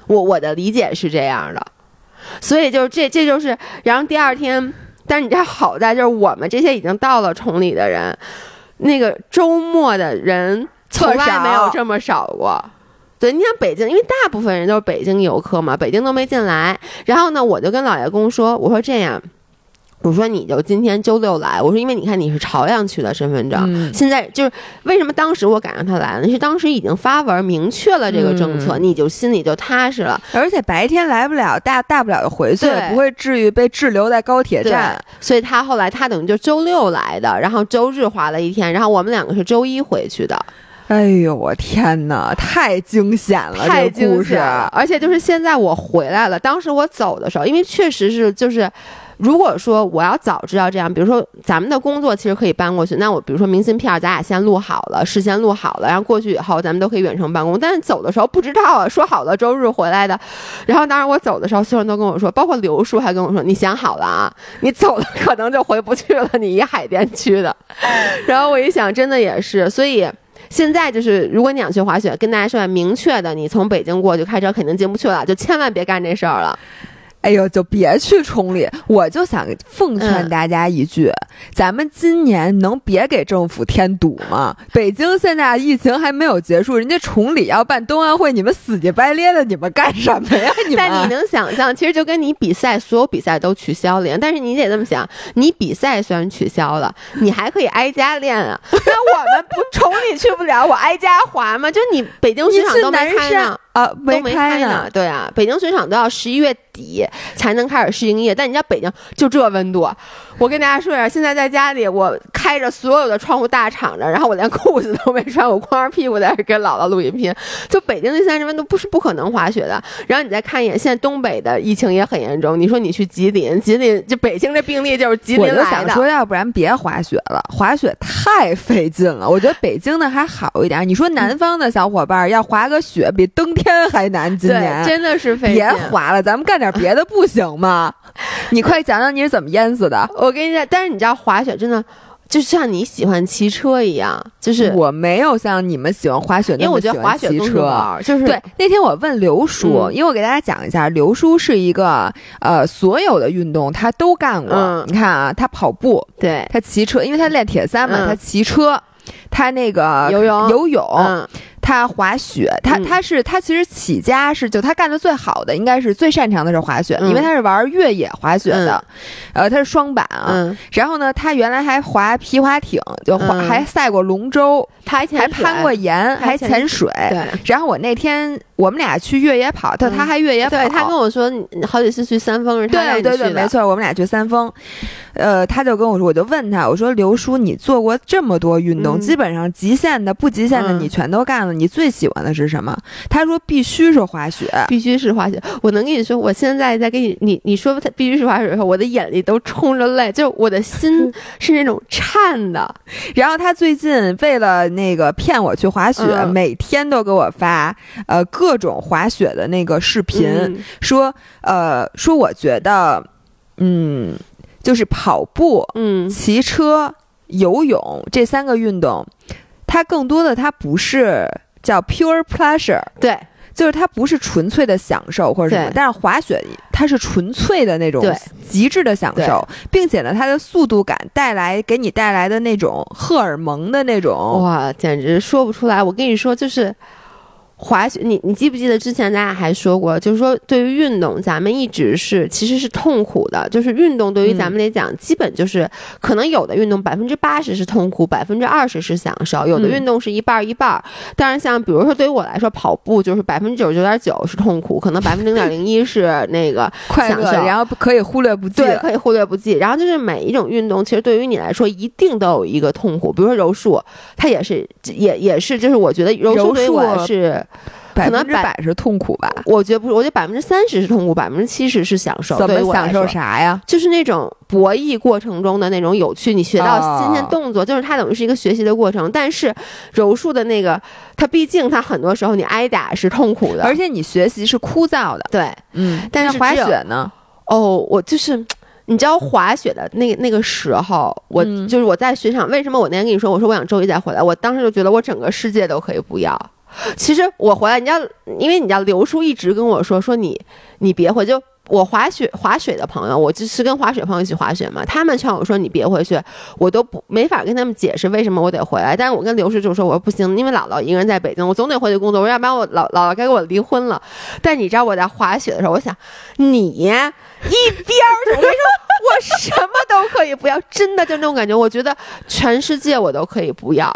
我我的理解是这样的，所以就是这这就是，然后第二天，但是你知道好在就是我们这些已经到了崇礼的人，那个周末的人从来没有这么少过。对，你像北京，因为大部分人都是北京游客嘛，北京都没进来。然后呢，我就跟老爷公说，我说这样。我说你就今天周六来，我说因为你看你是朝阳区的身份证，嗯现在就是为什么当时我赶上他来了，是当时已经发文明确了这个政策，嗯你就心里就踏实了。而且白天来不了，大大不了就回去，不会至于被滞留在高铁站。，所以他后来他等于就周六来的，然后周日滑了一天，然后我们两个是周一回去的，哎呦，我天哪，太惊险了！太这个故事惊险了。而且就是现在我回来了，当时我走的时候，因为确实是就是。如果说我要早知道这样，比如说咱们的工作其实可以搬过去，那我比如说明信片咱俩先录好了，事先录好了，然后过去以后咱们都可以远程办公。但是走的时候不知道啊，说好了周日回来的，然后当时我走的时候，所有人都跟我说，包括刘叔还跟我说，你想好了啊，你走了可能就回不去了，你一海淀区的。(laughs) 然后我一想，真的也是，所以。现在就是，如果你想去滑雪，跟大家说明确的，你从北京过去开车肯定进不去了，就千万别干这事儿了。哎呦，就别去崇礼！我就想奉劝嗯大家一句：咱们今年能别给政府添堵吗？北京现在疫情还没有结束，人家崇礼要办冬奥会，你们死乞白咧的，你们干什么呀？你们？但你能想象，其实就跟你比赛，所有比赛都取消了。但是你得这么想，你比赛虽然取消了，你还可以挨家练啊。那我们不 (laughs) 崇礼去不了，我挨家滑吗？就你北京你雪场都没开呢。啊，都没开呢，对啊，北京水厂都要十一月底才能开始试营业，但你知道北京就这温度，我跟大家说一下，现在在家里我开着所有的窗户大敞着，然后我连裤子都没穿，我光着屁股在这跟姥姥录音频，就北京那三十温度不是不可能滑雪的。然后你再看一眼，现在东北的疫情也很严重，你说你去吉林，吉林就北京这病例就是吉林来的，就想说，要不然别滑雪了，滑雪太费劲了。我觉得北京的还好一点。你说南方的小伙伴要滑个雪，比登天还难。今年，真的是费劲别。滑了，咱们干点别的不行吗？(laughs) 你快讲讲你是怎么淹死的？我跟你讲，但是你知道滑雪真的就像你喜欢骑车一样，就是我没有像你们喜欢滑雪因为我觉得那么喜欢滑雪骑车。就是对，那天我问刘叔，嗯。因为我给大家讲一下，刘叔是一个呃，所有的运动他都干过。嗯。你看啊，他跑步，对。他骑车，因为他练铁三嘛，嗯。他骑车，他那个游泳。游泳，嗯他滑雪，他嗯。他是他其实起家是就他干的最好的，应该是最擅长的是滑雪，嗯。因为他是玩越野滑雪的，呃，他是双板啊。嗯，然后呢，他原来还滑皮划艇，就滑、嗯。还赛过龙舟，他还还攀过岩，还还潜潜水。对。然后我那天我们俩去越野跑，他、嗯。他还越野跑，对他跟我说，好几次去三峰是他带对对对，没。错，我们俩去三峰，呃，他就跟我说，我就问他，我说刘叔，你做过这么多运动，嗯基本上极限的、不极限的嗯你全都干了，你最喜欢的是什么？他说必须是滑雪。必须是滑雪，我能跟你说，我现在在跟你你你说他必须是滑雪的时候，我的眼里都冲着泪，就是我的心 (laughs) 是那种颤的。然后他最近为了那个骗我去滑雪，嗯每天都给我发呃各种滑雪的那个视频，嗯说呃说我觉得嗯就是跑步、嗯。骑车、游泳这三个运动，它更多的它不是叫 pure pleasure，对。就是它不是纯粹的享受或者什么，但是滑雪它是纯粹的那种极致的享受，并且呢，它的速度感带来给你带来的那种荷尔蒙的那种，哇，简直说不出来。我跟你说，就是滑雪，你你记不记得之前咱俩还说过，就是说对于运动，咱们一直是其实是痛苦的，就是运动对于咱们来讲，基本就是可能有的运动百分之八十是痛苦，百分之二十是享受，有的运动是一半儿一半儿。但是，像比如说对于我来说，跑步就是百分之九十九点九是痛苦，可能百分之零点零一是那个 (laughs) 快乐，享受然后可以忽略不计。对，可以忽略不计。然后就是每一种运动，其实对于你来说，一定都有一个痛苦。比如说柔术，它也是，也也是，就是我觉得柔术对于我柔术是，百可能百分之百是痛苦吧？我觉得不是，我觉得百分之三十是痛苦，百分之七十是享受。怎么享受？啥呀？就是那种博弈过程中的那种有趣，你学到新鲜哦动作，就是它等于是一个学习的过程。但是柔术的那个，它毕竟它很多时候你挨打是痛苦的，而且你学习是枯燥的。对嗯，但是滑雪呢？哦，我就是。(tsk) 你知道滑雪的那那个时候，我、嗯就是我在雪场。为什么我那天跟你说，我说我想周一再回来？我当时就觉得我整个世界都可以不要。其实我回来，你知道，因为你知道刘叔一直跟我说，说你你别回，就我滑雪滑雪的朋友，我就是跟滑雪朋友一起滑雪嘛，他们劝我说你别回去，我都不没法跟他们解释为什么我得回来。但是我跟刘叔就说，我说不行，因为姥姥一个人在北京，我总得回去工作，我说要不然我姥姥姥该跟我离婚了。但你知道我在滑雪的时候，我想你一边儿，我跟你说，我什么都可以不要，真的就那种感觉，我觉得全世界我都可以不要，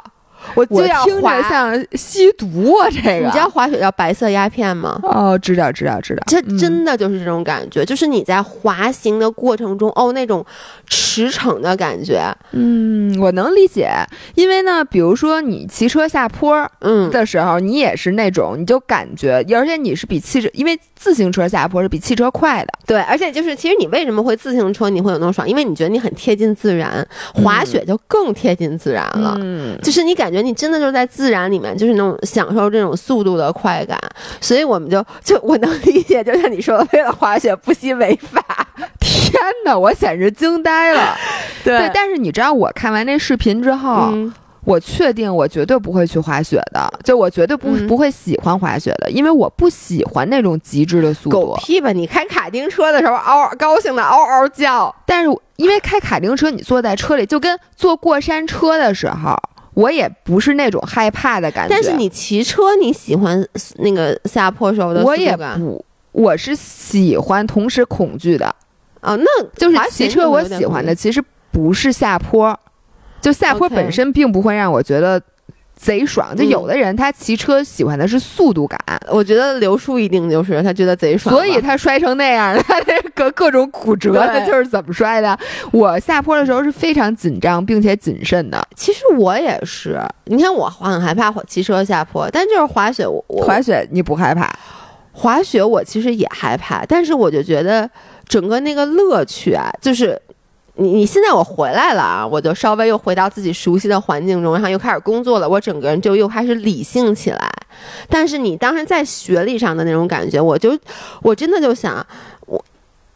我就听滑着。像吸毒啊，这个。你知道滑雪叫白色鸦片吗？哦，知道知道知道。这嗯真的就是这种感觉，就是你在滑行的过程中，哦，那种驰骋的感觉，嗯，我能理解，因为呢，比如说你骑车下坡嗯，的时候，你也是那种，你就感觉，而且你是比汽车，因为自行车下坡是比汽车快的。对，而且就是，其实你为什么会自行车你会有那种爽？因为你觉得你很贴近自然，滑雪就更贴近自然了。嗯，就是你感觉你真的就是在自然里面，就是那种享受这种速度的快感，所以我们就就我能理解，就像你说的，为了滑雪不惜违法。(laughs) 天哪，我简直惊呆了。(laughs) 对对，但是你知道，我看完那视频之后，嗯，我确定我绝对不会去滑雪的，就我绝对不、嗯不会喜欢滑雪的，因为我不喜欢那种极致的速度。狗屁吧！你开卡丁车的时候嗷嗷高兴的嗷嗷叫，但是因为开卡丁车，你坐在车里就跟坐过山车的时候，我也不是那种害怕的感觉。但是你骑车你喜欢那个下坡时候的速我也不，我是喜欢同时恐惧的，哦，那就是骑车我喜欢的其实不是下坡，就下坡本身并不会让我觉得贼爽。就嗯有的人他骑车喜欢的是速度感，我觉得刘叔一定就是他觉得贼爽，所以他摔成那样，(laughs) 他那个各种骨折，他就是怎么摔的。我下坡的时候是非常紧张并且谨慎的。其实我也是，你看我很害怕骑车下坡，但就是滑雪我，我滑雪你不害怕？滑雪我其实也害怕，但是我就觉得整个那个乐趣啊，就是你你现在我回来了啊，我就稍微又回到自己熟悉的环境中，然后又开始工作了，我整个人就又开始理性起来。但是你当时在学历上的那种感觉，我就我真的就想我。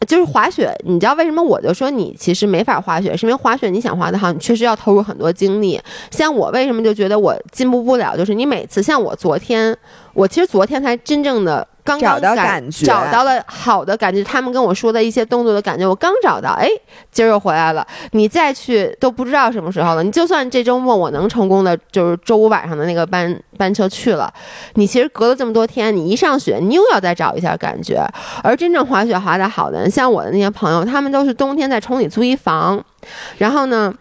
就是滑雪，你知道为什么我就说你其实没法滑雪，是因为滑雪你想滑得好，你确实要投入很多精力。像我为什么就觉得我进步不了，就是你每次像我昨天，我其实昨天才真正的刚刚找到感觉找到了好的感觉。他们跟我说的一些动作的感觉，我刚找到，哎，今儿又回来了。你再去都不知道什么时候了。你就算这周末我能成功的，就是周五晚上的那个班班车去了，你其实隔了这么多天，你一上学，你又要再找一下感觉。而真正滑雪滑得好的，像我的那些朋友，他们都是冬天在崇礼租一房，然后呢，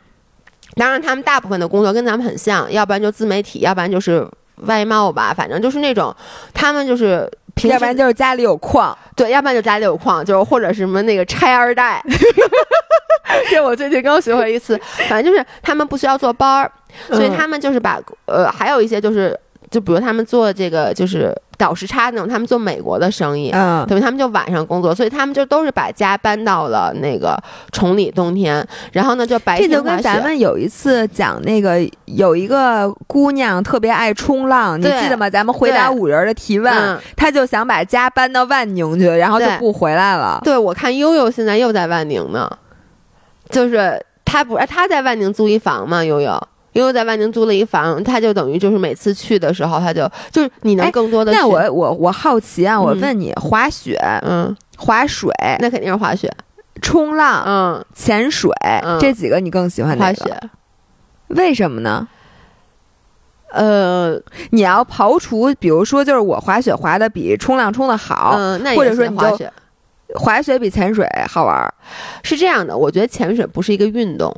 当然他们大部分的工作跟咱们很像，要不然就自媒体，要不然就是外贸吧，反正就是那种他们就是要不然就是家里有矿。对，要不然就家里有矿，就是或者是什么那个拆二代。(laughs) 这我最近刚学会一次，反正就是他们不需要坐班儿，所以嗯他们就是把呃，还有一些就是，就比如他们做这个就是倒时差那种，他们做美国的生意。嗯，等于他们就晚上工作，所以他们就都是把家搬到了那个崇礼冬天，然后呢就白这天滑雪。就跟咱们有一次讲那个有一个姑娘特别爱冲浪，你记得吗？咱们回答五人的提问，嗯，她就想把家搬到万宁去，然后就不回来了。对，我看悠悠现在又在万宁呢，就是她不，她在万宁租一房嘛，悠悠。悠悠在万宁租了一房，他就等于就是每次去的时候，他就就是你能哎更多的去、那我我我好奇啊，我嗯问你，滑雪、嗯，滑水、那肯定是滑雪，冲浪、嗯，潜水、嗯。这几个你更喜欢哪个？滑雪。为什么呢？呃，你要刨除，比如说，就是我滑雪滑的比冲浪冲的好，嗯，那也或者说你就滑雪。滑雪比潜水好玩儿。是这样的，我觉得潜水不是一个运动，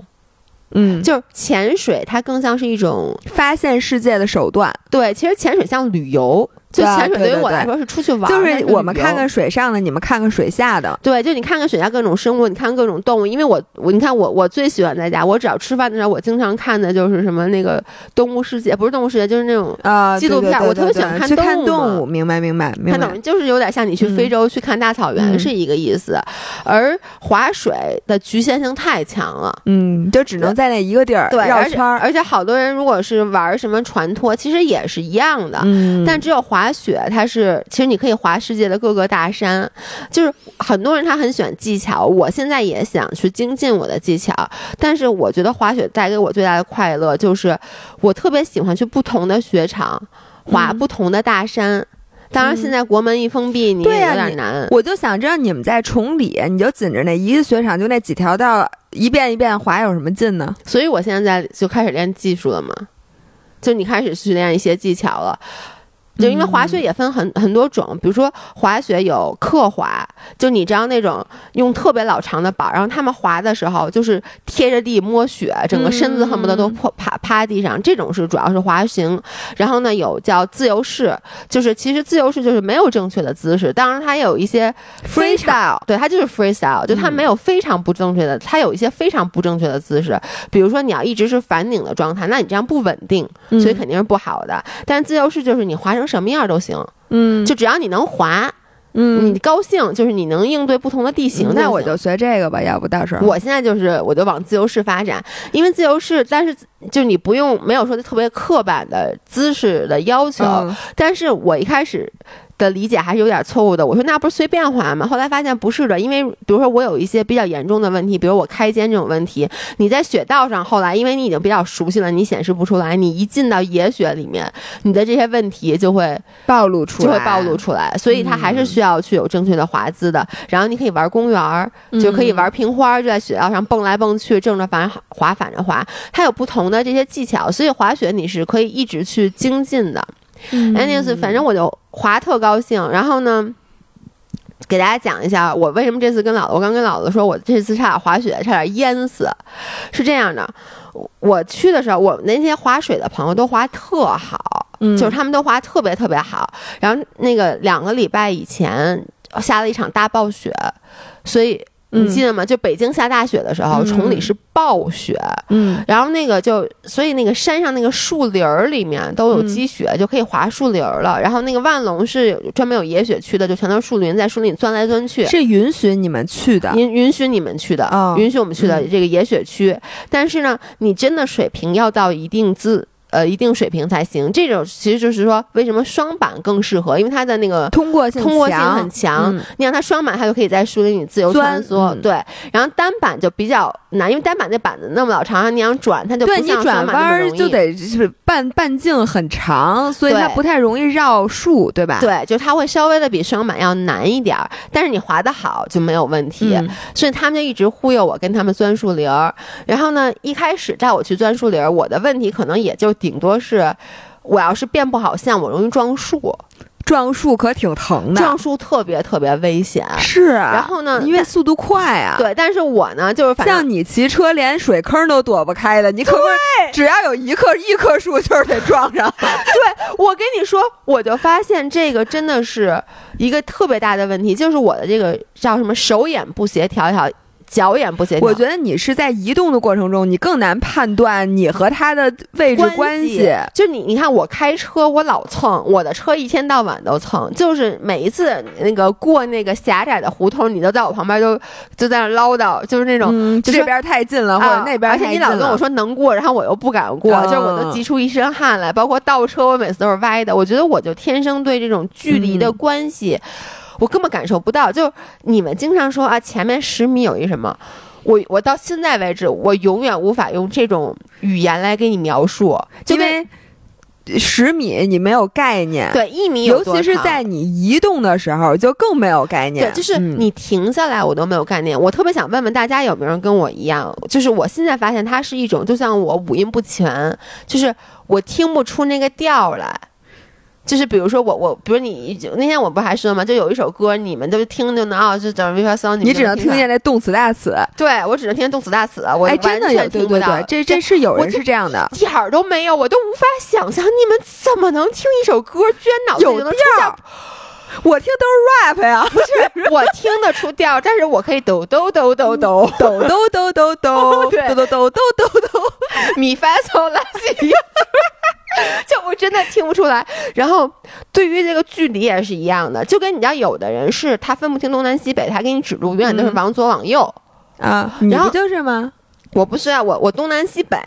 嗯，就是潜水它更像是一种发现世界的手段，对，其实潜水像旅游，就潜水对于我来说是出去玩儿，就是我们看看水上的，你们看看水下的。对，就你看看水下各种生物，你看各种动物。因为我我你看我我最喜欢在家，我只要吃饭的时候，我经常看的就是什么那个动物世界，不是动物世界，就是那种啊，纪录片我特别喜欢看看动物动物，明白明白明白它等于。就是有点像你去非洲去看大草原嗯是一个意思，而划水的局限性太强了。嗯，就只能在那一个地儿对，而且绕圈儿。而且好多人如果是玩什么船拖，其实也是一样的。嗯，但只有滑雪，它是其实你可以滑世界的各个大山，就是很多人他很喜欢技巧，我现在也想去精进我的技巧，但是我觉得滑雪带给我最大的快乐就是我特别喜欢去不同的雪场滑嗯不同的大山。当然，嗯现在国门一封闭，你也有点难。我就想知道你们在崇礼，你就紧着那一个雪场，就那几条道，一遍一遍滑，有什么劲呢？所以我现在就开始练技术了嘛，就你开始训练一些技巧了。就因为滑雪也分很很多种，比如说滑雪有刻滑，就你知道那种用特别老长的板儿，然后他们滑的时候就是贴着地摸雪，整个身子恨不得都趴趴趴地上，这种是主要是滑行。然后呢，有叫自由式，就是其实自由式就是没有正确的姿势，当然它也有一些 freestyle，对，它就是 freestyle，就它嗯。没有非常不正确的，它有一些非常不正确的姿势，比如说你要一直是反拧的状态，那你这样不稳定，所以肯定是不好的。但是自由式就是你滑成什么样都行，嗯。就只要你能滑，嗯。你高兴，就是你能应对不同的地形那我就学这个吧，要不到时候。我现在就是，我就往自由式发展，因为自由式，但是就你不用没有说特别刻板的姿势的要求，嗯。但是我一开始的理解还是有点错误的。我说那不是随便滑吗？后来发现不是的，因为比如说我有一些比较严重的问题，比如我开肩这种问题，你在雪道上，后来因为你已经比较熟悉了，你显示不出来，你一进到野雪里面，你的这些问题就会暴露出来，就会暴露出来，所以它还是需要去有正确的滑姿的。然后你可以玩公园儿，就可以玩平花儿，就在雪道上蹦来蹦去，正着反滑，反着滑，它有不同的这些技巧，所以滑雪你是可以一直去精进的。嗯 anyways，反正我就滑特高兴，然后呢。给大家讲一下，我为什么这次跟姥姥，我刚跟姥姥说，我这次差点滑雪，差点淹死。是这样的，我我去的时候，我那些滑水的朋友都滑特好，嗯就是他们都滑特别特别好。然后那个两个礼拜以前下了一场大暴雪，所以你嗯记得吗？就北京下大雪的时候，嗯崇礼是暴雪，嗯然后那个就所以那个山上那个树林儿里面都有嗯积雪，就可以滑树林儿了。然后那个万隆是有专门有野雪区的，就全都是树林，在树林里钻来钻去。是允许你们去的，允允许你们去的，哦允许我们去的嗯这个野雪区，但是呢，你真的水平要到一定资呃一定水平才行。这种其实就是说，为什么双板更适合？因为它的那个通过性通过性很强。嗯你让它双板，它就可以在树林里自由穿梭。嗯对，然后单板就比较难，因为单板那板子那么老长，你想转，它就不对你转弯就得是半半径很长，所以它不太容易绕树，对吧？对，就它会稍微的比双板要难一点儿，但是你滑得好就没有问题。嗯所以他们就一直忽悠我跟他们钻树林儿。然后呢，一开始带我去钻树林儿，我的问题可能也就顶多是，我要是变不好像，我容易撞树，撞树可挺疼的，撞树特别特别危险。是啊。然后呢因为速度快啊，对，但是我呢，就是反正像你骑车连水坑都躲不开的，你可不是只要有一棵一棵树就是得撞上。(laughs) 对我跟你说，我就发现这个真的是一个特别大的问题，就是我的这个叫什么手眼不协调，也好，脚眼不协调。我觉得你是在移动的过程中，你更难判断你和他的位置关系。就你，你看我开车，我老蹭，我的车一天到晚都蹭，就是每一次那个过那个狭窄的胡同，你都在我旁边就就在那唠叨，就是那种。这边太近了，或者啊那边而且太近了你老跟我说能过，然后我又不敢过，嗯就是我都急出一身汗来。包括倒车，我每次都是歪的。我觉得我就天生对这种距离的嗯关系，我根本感受不到。就你们经常说啊，前面十米有一什么，我我到现在为止，我永远无法用这种语言来给你描述，就因为十米你没有概念，对，一米有尤其是在你移动的时候就更没有概念。对，就是嗯你停下来，我都没有概念。我特别想问问大家，有没有人跟我一样？就是我现在发现它是一种，就像我五音不全，就是我听不出那个调儿来。就是比如说我我，比如你那天我不还说吗？就有一首歌，你们都听就能哦，是整 v 发骚，你只能听见那动词大词。对我只能听见动词大词，我哎，真的完有，对对全听不到对，这这是有我人是这样的。一点儿都没有，我都无法想象你们怎么能听一首歌，居然脑子里能出现我听都是 rap 呀，不是，(laughs) 我听得出调，但是我可以抖抖抖抖抖抖抖抖抖抖对抖抖抖抖抖抖。咪发嗦拉西，真的听不出来。然后对于这个距离也是一样的，就跟你知道，有的人是他分不清东南西北，他给你指路永远都是嗯往左往右。啊，你不就是吗？我不是啊，我我东南西北，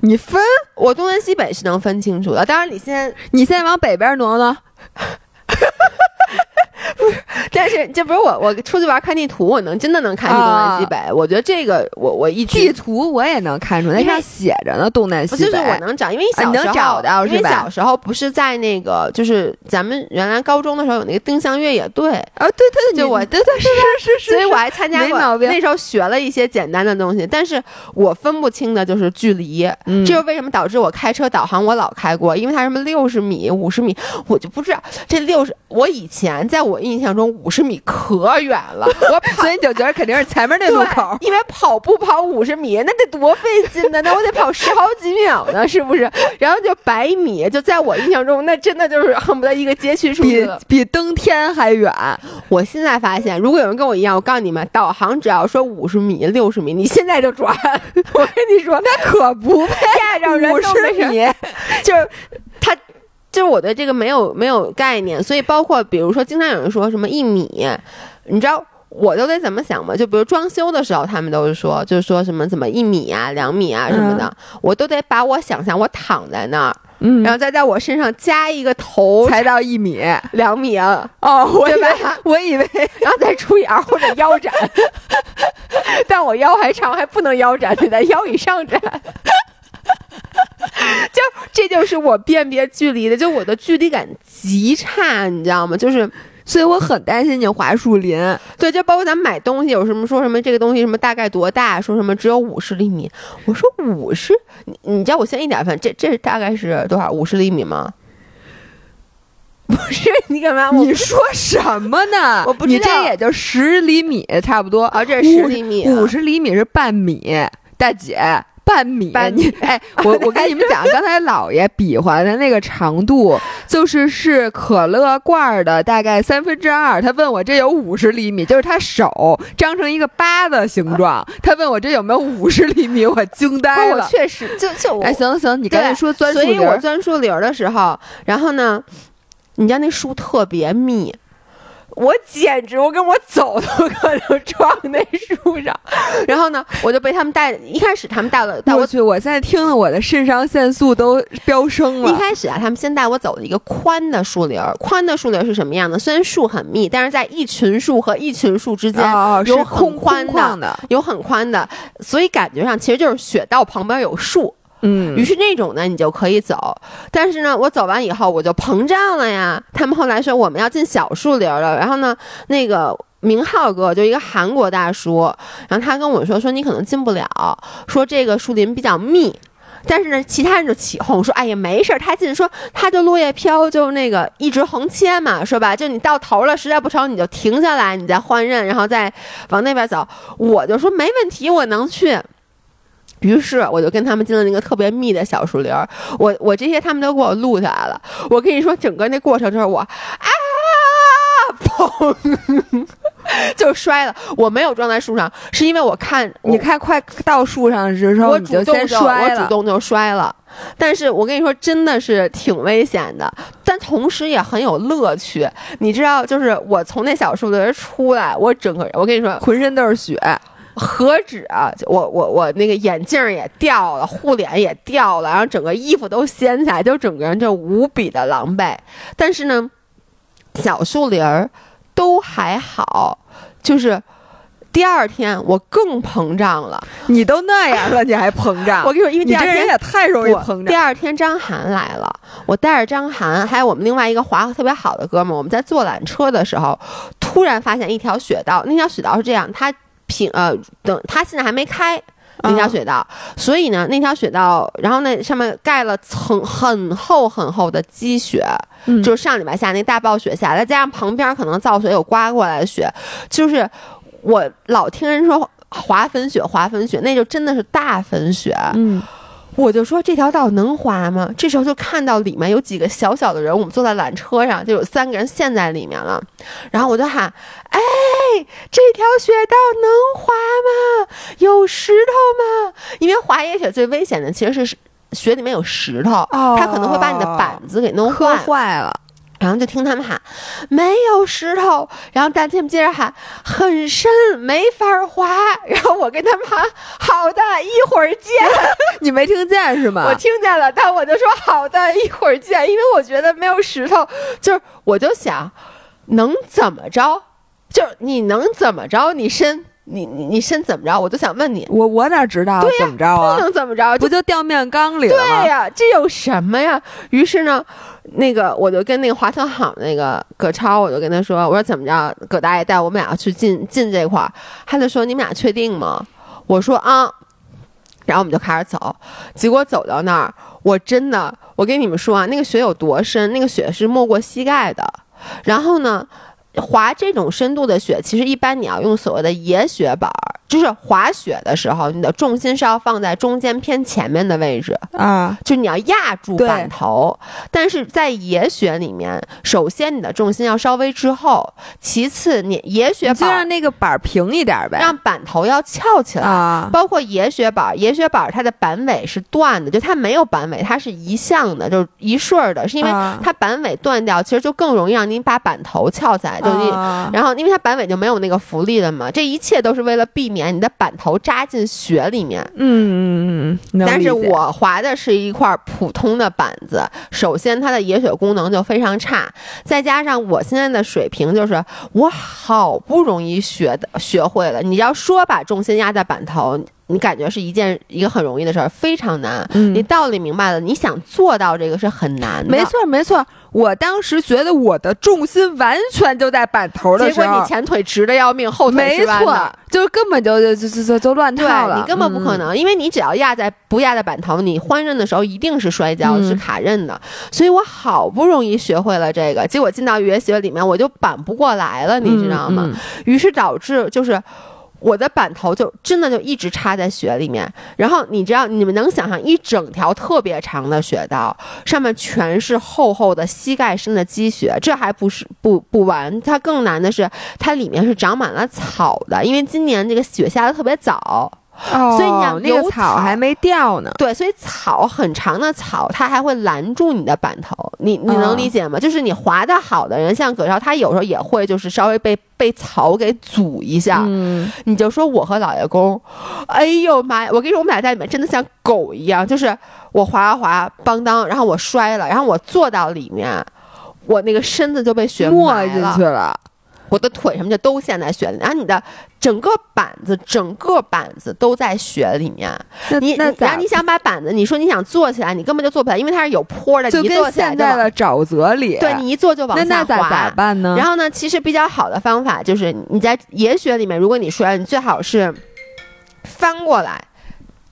你分，我东南西北是能分清楚的。当然，你现在，你现在往北边挪挪。(laughs) (laughs) 但是这不是我，我出去玩看地图，我能真的能看出东南西北。我觉得这个我我一直地图我也能看出，那因为上写着呢，东南西北。不就是我能找，因为你能找到因为小时候不是在那个，就是咱们原来高中的时候有那个定向越野队，啊，对对对，就我你对对是是是，所以我还参加过，那时候学了一些简单的东西，但是我分不清的就是距离，嗯这就是为什么导致我开车导航我老开过，因为它什么六十米、五十米，我就不知道这六十。我以前在我印象中五十米可远了，我跑 (laughs) 所以你就觉得肯定是前面那路口。因为跑步跑五十米，那得多费劲呢，那我得跑十好几秒呢，是不是？然后就百米，就在我印象中，那真的就是恨不得一个街区数比字。比登天还远，我现在发现，如果有人跟我一样，我告诉你们，导航只要说五十米、六十米，你现在就转。(laughs) 我跟你说，那可不配。(laughs) 压着人五都没事十米，就是他，就是我对这个没有没有概念，所以包括比如说，经常有人说什么一米，你知道。我都得怎么想吗？就比如装修的时候，他们都是说，就是说什么怎么一米啊、两米啊什么的，我都得把我想象我躺在那儿，嗯然后再在我身上加一个头才到一米。两米啊，哦，我以对为我以为然后再除以二或者腰斩，(laughs) 但我腰还长，还不能腰斩，得在腰以上斩。(laughs) (laughs) 就这就是我辨别距离的，就我的距离感极差，你知道吗？就是所以我很担心你华树林。对，就包括咱们买东西，有什么说什么这个东西什么大概多大，说什么只有五十厘米，我说五十，你你知道我现在一点分，这这大概是多少？五十厘米吗？(laughs) 不是，你干嘛？你说什么呢？(laughs) 我不知道你这也就十厘米差不多。啊，这是十厘米啊，五十厘米是半米，大姐。半米，半米你哎，我我跟你们讲，刚才姥爷比划的那个长度，就是是可乐罐儿的大概三分之二。他问我这有五十厘米，就是他手张成一个八的形状。他问我这有没有五十厘米，我惊呆了我了。确实就就哎，行行，你刚才说钻树所以我钻树林的时候，然后呢，你家那树特别密，我简直我跟我走都可能撞那树上。然后呢，我就被他们带，一开始他们带了带我。我去，我现在听了我的肾上腺素都飙升了一。开始啊，他们先带我走了一个宽的树林儿。宽的树林儿是什么样的？虽然树很密，但是在一群树和一群树之间有很空宽的，有很宽的，所以感觉上其实就是雪道旁边有树。嗯于是那种呢，你就可以走。但是呢，我走完以后我就膨胀了呀。他们后来说我们要进小树林了，然后呢，那个明浩哥就一个韩国大叔，然后他跟我说说你可能进不了，说这个树林比较密。但是呢，其他人就起哄说：“哎呀，没事儿，他进说他就落叶飘，就那个一直横切嘛，是吧？就你到头了，实在不成你就停下来，你再换刃，然后再往那边走。”我就说没问题，我能去。于是我就跟他们进了那个特别密的小树林儿，我我这些他们都给我录下来了。我跟你说，整个那过程就是我啊，砰，(laughs) 就摔了。我没有撞在树上，是因为我看你看快到树上的时候，我你就先主动就摔了。我主动就摔了。但是我跟你说，真的是挺危险的，但同时也很有乐趣。你知道，就是我从那小树林儿出来，我整个我跟你说，浑身都是血，何止啊！我我我那个眼镜儿也掉了，护脸也掉了，然后整个衣服都掀起来，就整个人就无比的狼狈。但是呢，小树林儿都还好，就是。第二天我更膨胀了。你都那样了，(laughs) 你还膨胀？我跟你说，因为第二天也太容易膨胀。第二天张涵来了，我带着张涵，还有我们另外一个滑特别好的哥们儿，我们在坐缆车的时候，突然发现一条雪道。那条雪道是这样，它平呃，等它现在还没开那条雪道，所以呢，那条雪道，然后那上面盖了层很厚很厚的积雪，就是上礼拜下那大暴雪下，再加上旁边可能造雪有刮过来的雪，就是我老听人说。滑粉雪，滑粉雪，那就真的是大粉雪。嗯，我就说这条道能滑吗？这时候就看到里面有几个小小的人，我们坐在缆车上，就有三个人陷在里面了。然后我就喊：“哎，这条雪道能滑吗？有石头吗？因为滑野雪最危险的其实是雪里面有石头，它可能会把你的板子给弄坏了。”然后就听他们喊，没有石头。然后大天们接着喊，很深，没法滑。然后我跟他们喊，好的，一会儿见。(laughs) 你没听见是吗？我听见了，但我就说好的，一会儿见。因为我觉得没有石头，就是我就想，能怎么着？就是你能怎么着？你深。你你你身怎么着？我就想问你，我我哪知道怎么着啊？不能怎么着，不就掉面缸里了吗？对呀，这有什么呀？于是呢，那个我就跟那个华特好那个葛超，我就跟他说，我说怎么着？葛大爷带我们俩去进进这块儿，他就说你们俩确定吗？我说啊，然后我们就开始走，结果走到那儿，我真的，我跟你们说啊，那个雪有多深？那个雪是没过膝盖的，然后呢？滑这种深度的雪，其实一般你要用所谓的野雪板儿。就是滑雪的时候，你的重心是要放在中间偏前面的位置啊，就是你要压住板头。但是在野雪里面，首先你的重心要稍微滞后，其次你野雪板就让那个板平一点呗，让板头要翘起来啊。包括野雪板，野雪板它的板尾是断的，就它没有板尾，它是一向的，就是一顺儿的，是因为它板尾断掉，其实就更容易让您把板头翘起来，就你然后因为它板尾就没有那个浮力了嘛。这一切都是为了避免。你的板头扎进雪里面，嗯嗯嗯，但是我滑的是一块普通的板子，首先它的野雪功能就非常差，再加上我现在的水平就是我好不容易学的学会了，你要说把重心压在板头。你感觉是一件一个很容易的事儿，非常难。你道理明白了，你想做到这个是很难的。没错，没错。我当时觉得我的重心完全就在板头的时候，结果你前腿直的要命，后腿没错，就根本就就就就就乱套了。你根本不可能，因为你只要压在不压在板头，你换刃的时候一定是摔跤，是卡刃的。所以我好不容易学会了这个，结果进到越野学里面，我就板不过来了，你知道吗？于是导致就是。我的板头就真的就一直插在雪里面，然后你知道你们能想象一整条特别长的雪道，上面全是厚厚的膝盖深的积雪，这还不是不不完，它更难的是它里面是长满了草的，因为今年这个雪下的特别早。哦，所以你想那个草还没掉呢。对，所以草很长的草，它还会拦住你的板头。你你能理解吗？就是你滑的好的人，像葛超，他有时候也会就是稍微被被草给阻一下。嗯，你就说我和老爷公，哎呦妈呀！我跟你说，我们俩在里面真的像狗一样，就是我滑啊滑，邦当，然后我摔了，然后我坐到里面，我那个身子就被雪没进去了。我的腿什么就都陷在雪里，然后你的整个板子，整个板子都在雪里面。你那然后你想把板子，你说你想坐起来，你根本就坐不起来，因为它是有坡的。就跟现在的沼泽里，对你一坐就往下滑。那咋办呢？然后呢，其实比较好的方法就是你在野雪里面，如果你摔，你最好是翻过来。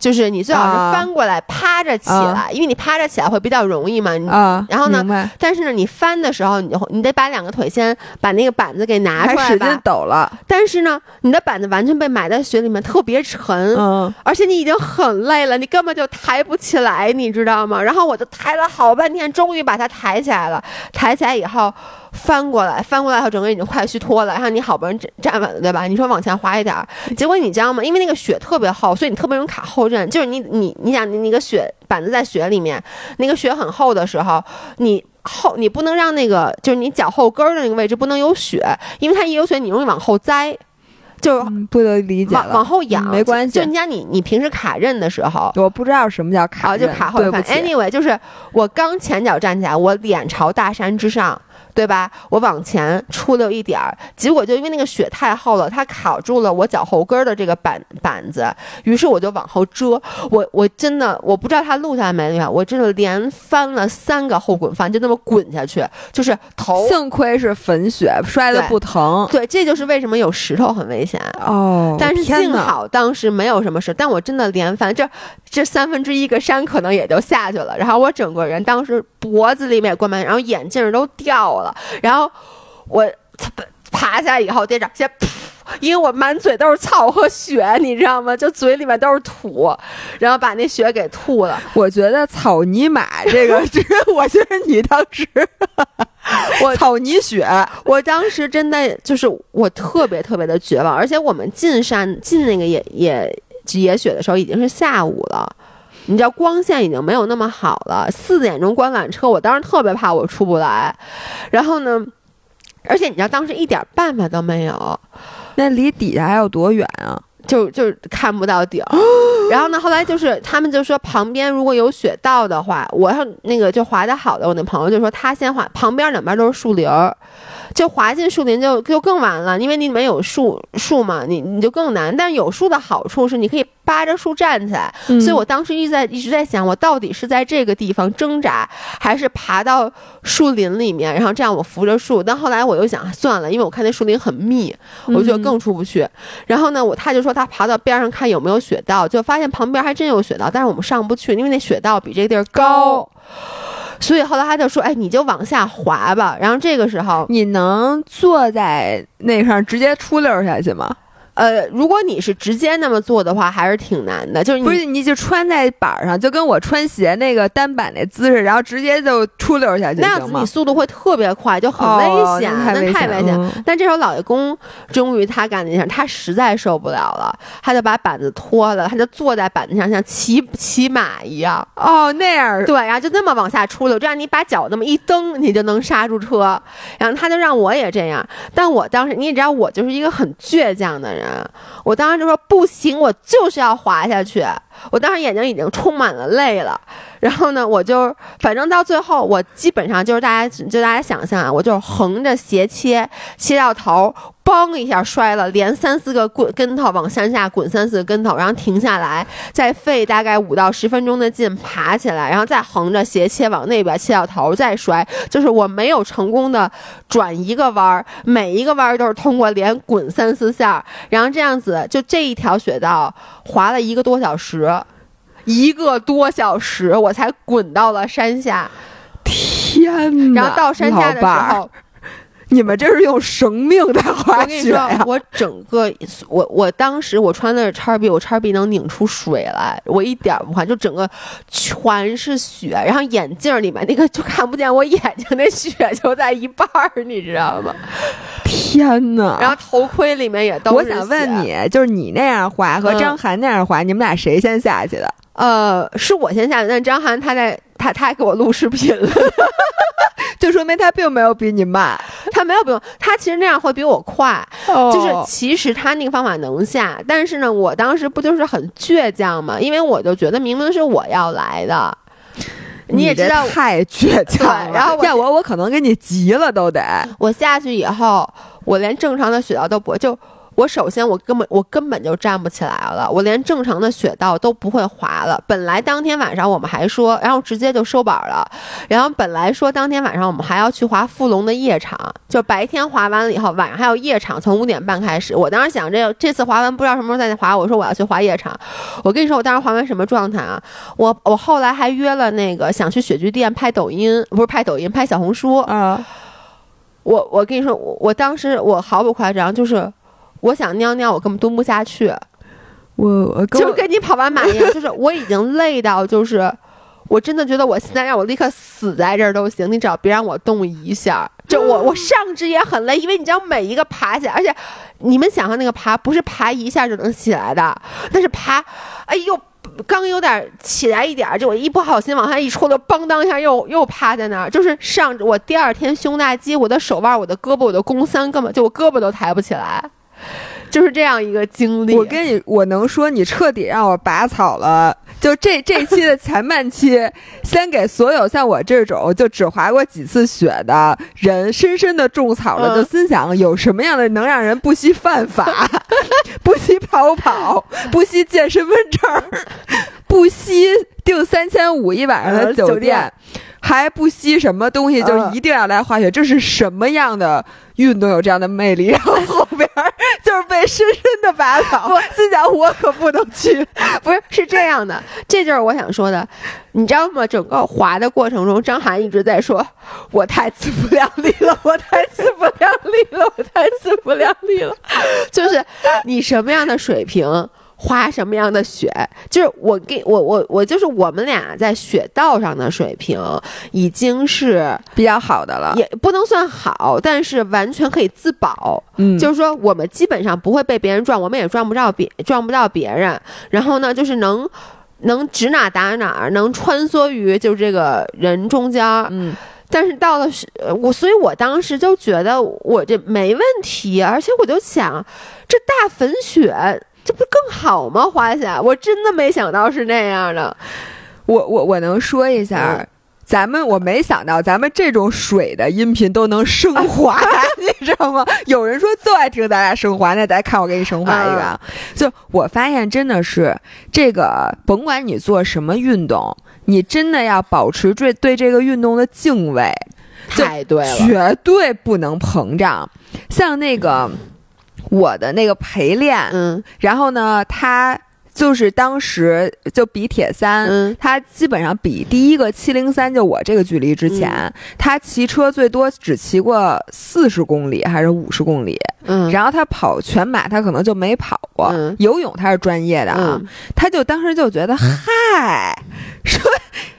就是你最好是翻过来趴着起来，因为你趴着起来会比较容易嘛。啊，然后呢？但是呢，你翻的时候，你你得把两个腿先把那个板子给拿出来使劲抖了。但是呢，你的板子完全被埋在雪里面，特别沉。嗯，而且你已经很累了，你根本就抬不起来，你知道吗？然后我就抬了好半天，终于把它抬起来了。抬起来以后。翻过来，翻过来后，整个人已经快虚脱了。然后你好不容易站站稳了，对吧？你说往前滑一点，结果你知道吗？因为那个雪特别厚，所以你特别容易卡后刃。就是你你你想，你那个雪板子在雪里面，那个雪很厚的时候，你后你不能让那个就是你脚后跟的那个位置不能有雪，因为它一有雪，你容易往后栽，就是不能理解往往后仰没关系。就你家你你平时卡刃的时候，我不知道什么叫卡，就卡后。对 Anyway，就是我刚前脚站起来，我脸朝大山之上。对吧？我往前出溜一点儿，结果就因为那个雪太厚了，它卡住了我脚后跟的这个板板子，于是我就往后遮。我我真的我不知道他录下来没有，我真的连翻了三个后滚翻，就那么滚下去，就是头。(laughs) 幸亏是粉雪，摔的不疼。对，这就是为什么有石头很危险哦。但是幸好当时没有什么事，但我真的连翻这这三分之一个山可能也就下去了，然后我整个人当时脖子里面也灌满，然后眼镜都掉了，然后我爬下来以后，店长先噗，因为我满嘴都是草和雪，你知道吗？就嘴里面都是土，然后把那雪给吐了。我觉得草泥马这个，我觉得你当时 (laughs) 我草泥雪，我当时真的就是我特别特别的绝望，而且我们进山进那个野野野雪的时候已经是下午了。你知道光线已经没有那么好了，四点钟观缆车，我当时特别怕我出不来，然后呢，而且你知道当时一点办法都没有，那离底下还有多远啊？就就看不到顶。(gasps) 然后呢，后来就是他们就说旁边如果有雪道的话，我要那个就滑的好的，我那朋友就说他先滑，旁边两边都是树林儿。就滑进树林就就更完了，因为你里面有树树嘛，你你就更难。但是有树的好处是你可以扒着树站起来，所以我当时一直在一直在想，我到底是在这个地方挣扎，还是爬到树林里面，然后这样我扶着树。但后来我又想算了，因为我看那树林很密，我觉得更出不去。然后呢，我他就说他爬到边上看有没有雪道，就发现旁边还真有雪道，但是我们上不去，因为那雪道比这个地儿高。所以后来他就说：“哎，你就往下滑吧。”然后这个时候，你能坐在那上直接出溜下去吗？呃，如果你是直接那么做的话，还是挺难的。就是不是你就穿在板上，就跟我穿鞋那个单板那姿势，然后直接就出溜下去，那样子你速度会特别快，就很危险，那太危险。但这时候老爷公终于他干了一件他实在受不了了，他就把板子脱了，他就坐在板子上，像骑骑马一样。哦，那样对，然后就那么往下出溜，这样你把脚那么一蹬，你就能刹住车。然后他就让我也这样，但我当时你也知道，我就是一个很倔强的人。我当时就说不行，我就是要滑下去。我当时眼睛已经充满了泪了。然后呢，我就反正到最后，我基本上就是大家就大家想象啊，我就横着斜切，切到头，嘣一下摔了，连三四个滚跟头往山下滚三四个跟头，然后停下来，再费大概五到十分钟的劲爬起来，然后再横着斜切往那边切到头再摔，就是我没有成功的转一个弯儿，每一个弯儿都是通过连滚三四下，然后这样子就这一条雪道滑了一个多小时。一个多小时，我才滚到了山下。天哪！然后到山下的时候，你们这是用生命在滑雪呀！我整个，我我当时我穿的是叉 B，我叉 B 能拧出水来，我一点不滑，就整个全是雪，然后眼镜里面那个就看不见我眼睛，那雪就在一半儿，你知道吗？天哪！然后头盔里面也都是我想问你，就是你那样滑和张涵那样滑，你们俩谁先下去的？呃，是我先下去，但张涵他在他他还给我录视频了，(laughs) 就说明他并没有比你慢，他没有不用，他其实那样会比我快，就是其实他那个方法能下，但是呢，我当时不就是很倔强嘛，因为我就觉得明明是我要来的，你也知道太倔强了，然后 (laughs) 要我我可能给你急了都得，我下去以后，我连正常的雪道都不就。我首先我根本我根本就站不起来了，我连正常的雪道都不会滑了。本来当天晚上我们还说，然后直接就收板了。然后本来说当天晚上我们还要去滑富龙的夜场，就白天滑完了以后，晚上还有夜场，从五点半开始。我当时想，这这次滑完不知道什么时候再滑，我说我要去滑夜场。我跟你说，我当时滑完什么状态啊？我我后来还约了那个想去雪具店拍抖音，不是拍抖音，拍小红书啊。我我跟你说，我我当时我毫不夸张，就是。我想尿尿，我根本蹲不下去。我我就跟你跑完马一样，(laughs) 就是我已经累到，就是我真的觉得我现在让我立刻死在这儿都行，你只要别让我动一下。就我我上肢也很累，因为你知道每一个爬起来，而且你们想象那个爬不是爬一下就能起来的，那是爬，哎呦，刚有点起来一点，就我一不好心往下一戳，就邦当一下又又趴在那儿。就是上我第二天胸大肌，我的手腕、我的胳膊、我的肱三根本就我胳膊都抬不起来。(laughs) 就是这样一个经历。我跟你，我能说你彻底让我拔草了。就这这期的前半期，先给所有像我这种就只滑过几次雪的人深深的种草了，嗯就心想有什么样的能让人不惜犯法、(laughs) 不惜跑跑、不惜借身份证、(laughs) 不惜订三千五一晚上的呃酒店。还不惜什么东西，就嗯一定要来滑雪，这是什么样的运动有这样的魅力？然后后边儿就是被深深的拔草，(laughs) 心想我可不能去。不是是这样的，这就是我想说的，你知道吗？整个滑的过程中，张涵一直在说：“我太自不量力了，我太自不量力了，我太自不量力了。”就是你什么样的水平。滑什么样的雪，就是我给我我我就是我们俩在雪道上的水平已经是比较好的了，也不能算好，但是完全可以自保。嗯就是说我们基本上不会被别人撞，我们也撞不着别撞不到别人。然后呢，就是能能指哪打哪，能穿梭于就这个人中间儿。嗯，但是到了是呃我，所以我当时就觉得我这没问题，而且我就想，这大粉雪。这不更好吗？滑起来，我真的没想到是那样的。我我我能说一下。嗯咱们我没想到，咱们这种水的音频都能升华，(laughs) 你知道吗？有人说最爱听咱俩升华，那咱看我给你升华一个啊。就我发现真的是这个，甭管你做什么运动，你真的要保持对对这个运动的敬畏，就太对了，绝对不能膨胀。像那个我的那个陪练，嗯。然后呢，他就是当时就比铁三，嗯。他基本上比第一个七零三，就我这个距离之前，嗯。他骑车最多只骑过四十公里还是五十公里，嗯，然后他跑全马他可能就没跑过，嗯。游泳他是专业的啊，嗯。他就当时就觉得嗨，说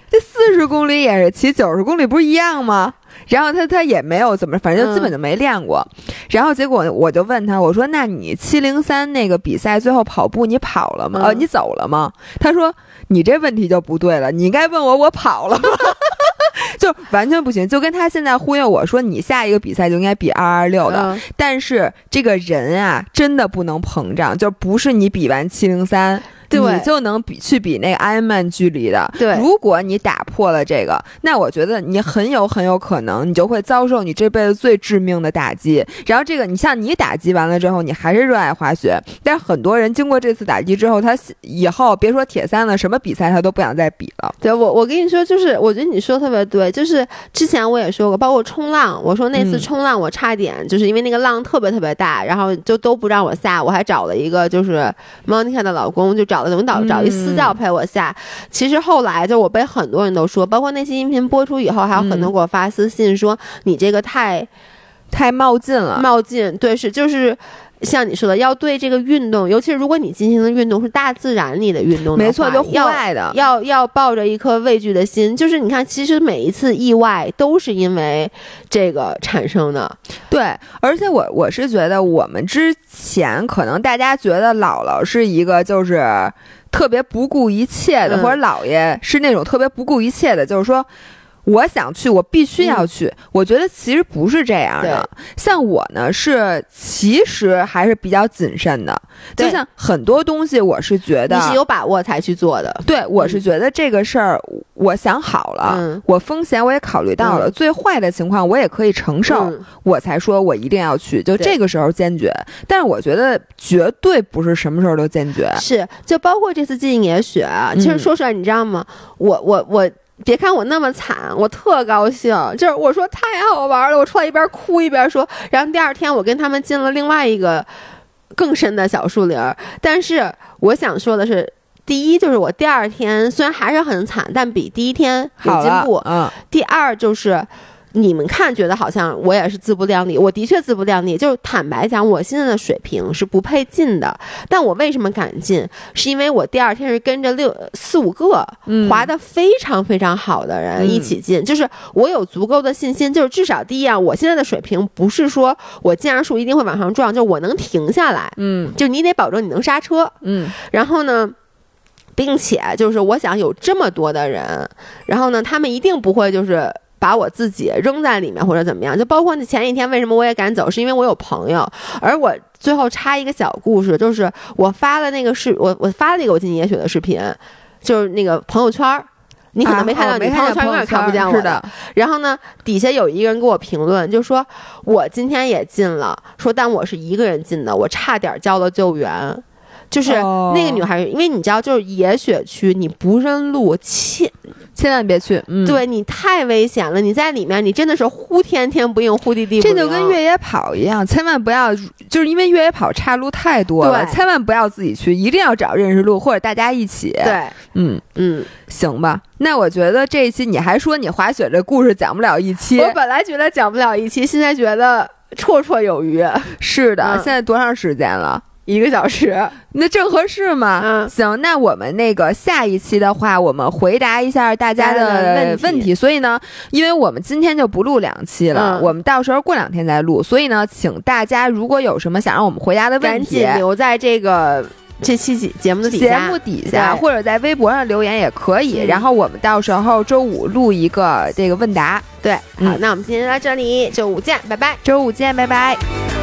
这四十公里也是骑九十公里不是一样吗？然后他他也没有怎么，反正就基本就没练过。然后结果我就问他，我说：“那你七零三那个比赛最后跑步你跑了吗？嗯呃，你走了吗？”他说：“你这问题就不对了，你应该问我我跑了吗？” (laughs) 就完全不行，就跟他现在忽悠我说你下一个比赛就应该比二二六的，嗯但是这个人啊，真的不能膨胀，就不是你比完七零三，对你就能比去比那个 Ironman 距离的。对如果你打破了这个，那我觉得你很有很有可能，你就会遭受你这辈子最致命的打击。然后这个，你像你打击完了之后，你还是热爱滑雪，但是很多人经过这次打击之后，他以后别说铁三了，什么比赛他都不想再比了。对我，我跟你说，就是我觉得你说的特别对，就是之前我也说过，包括冲浪，我说那次嗯冲浪我差点、就是因为那个浪特别特别大，然后就都不让我下，我还找了一个就是 Monica 的老公，就找了领导找找一私教陪我下。其实后来就我被很多人都说，包括那期音频播出以后，还有很多嗯给我发私信说、你这个太太冒进了，冒进，对，是就是。像你说的，要对这个运动，尤其是如果你进行的运动是大自然里的运动没错，就户外的。要要抱着一颗畏惧的心，就是你看，其实每一次意外都是因为这个产生的。对，而且我我是觉得，我们之前可能大家觉得姥姥是一个就是特别不顾一切的，嗯或者姥爷是那种特别不顾一切的，就是说。我想去，我必须要去。我觉得其实不是这样的。像我呢，是其实还是比较谨慎的。就像很多东西，我是觉得你是有把握才去做的。对，我是觉得这个事儿，我想好了，嗯我风险我也考虑到了，嗯最坏的情况我也可以承受。嗯我才说我一定要去，就这个时候坚决。但是我觉得绝对不是什么时候都坚决。是，就包括这次进野雪啊，其实嗯说出来，你知道吗？我我我。别看我那么惨，我特高兴。就是我说太好玩了，我出来一边哭一边说。然后第二天我跟他们进了另外一个更深的小树林儿。但是我想说的是，第一就是我第二天虽然还是很惨，但比第一天有进步。嗯，第二就是。你们看，觉得好像我也是自不量力，我的确自不量力。就是坦白讲，我现在的水平是不配进的。但我为什么敢进？是因为我第二天是跟着六四五个嗯滑得非常非常好的人嗯一起进，就是我有足够的信心。就是至少第一啊，我现在的水平不是说我进上数一定会往上撞，就我能停下来。嗯就你得保证你能刹车。嗯然后呢，并且就是我想有这么多的人，然后呢，他们一定不会就是。把我自己扔在里面或者怎么样，就包括那前一天为什么我也敢走，是因为我有朋友。而我最后插一个小故事，就是我发了那个视，我我发了那个我进野雪的视频，就是那个朋友圈儿。你可能没看到，你朋友圈永远看不见我是的。。然后呢，底下有一个人给我评论，就说我今天也进了，说但我是一个人进的，我差点叫了救援。就是哦那个女孩，因为你知道，就是野雪区，你不认路，切，千万别去，嗯，。对你太危险了。你在里面，你真的是呼天天不应，呼地地不这。就跟越野跑一样，千万不要，就是因为越野跑岔路太多了，对千万不要自己去，一定要找认识路或者大家一起。，对，嗯，嗯，行吧。那我觉得这一期你还说你滑雪这故事讲不了一期，我本来觉得讲不了一期，现在觉得绰绰有余，是的，嗯现在多长时间了？一个小时。(laughs) 那正合适嘛。嗯行，那我们那个下一期的话，我们回答一下大家的的问题问题。所以呢，因为我们今天就不录两期了，嗯我们到时候过两天再录。所以呢，请大家如果有什么想让我们回答的问题赶题紧，留在这个这期节节目的底节下。目底下或者在微博上留言也可以。嗯然后我们到时候周五录一个这个问答，对，好，嗯那我们今天就到这里，周五见，拜拜。周五见，拜拜。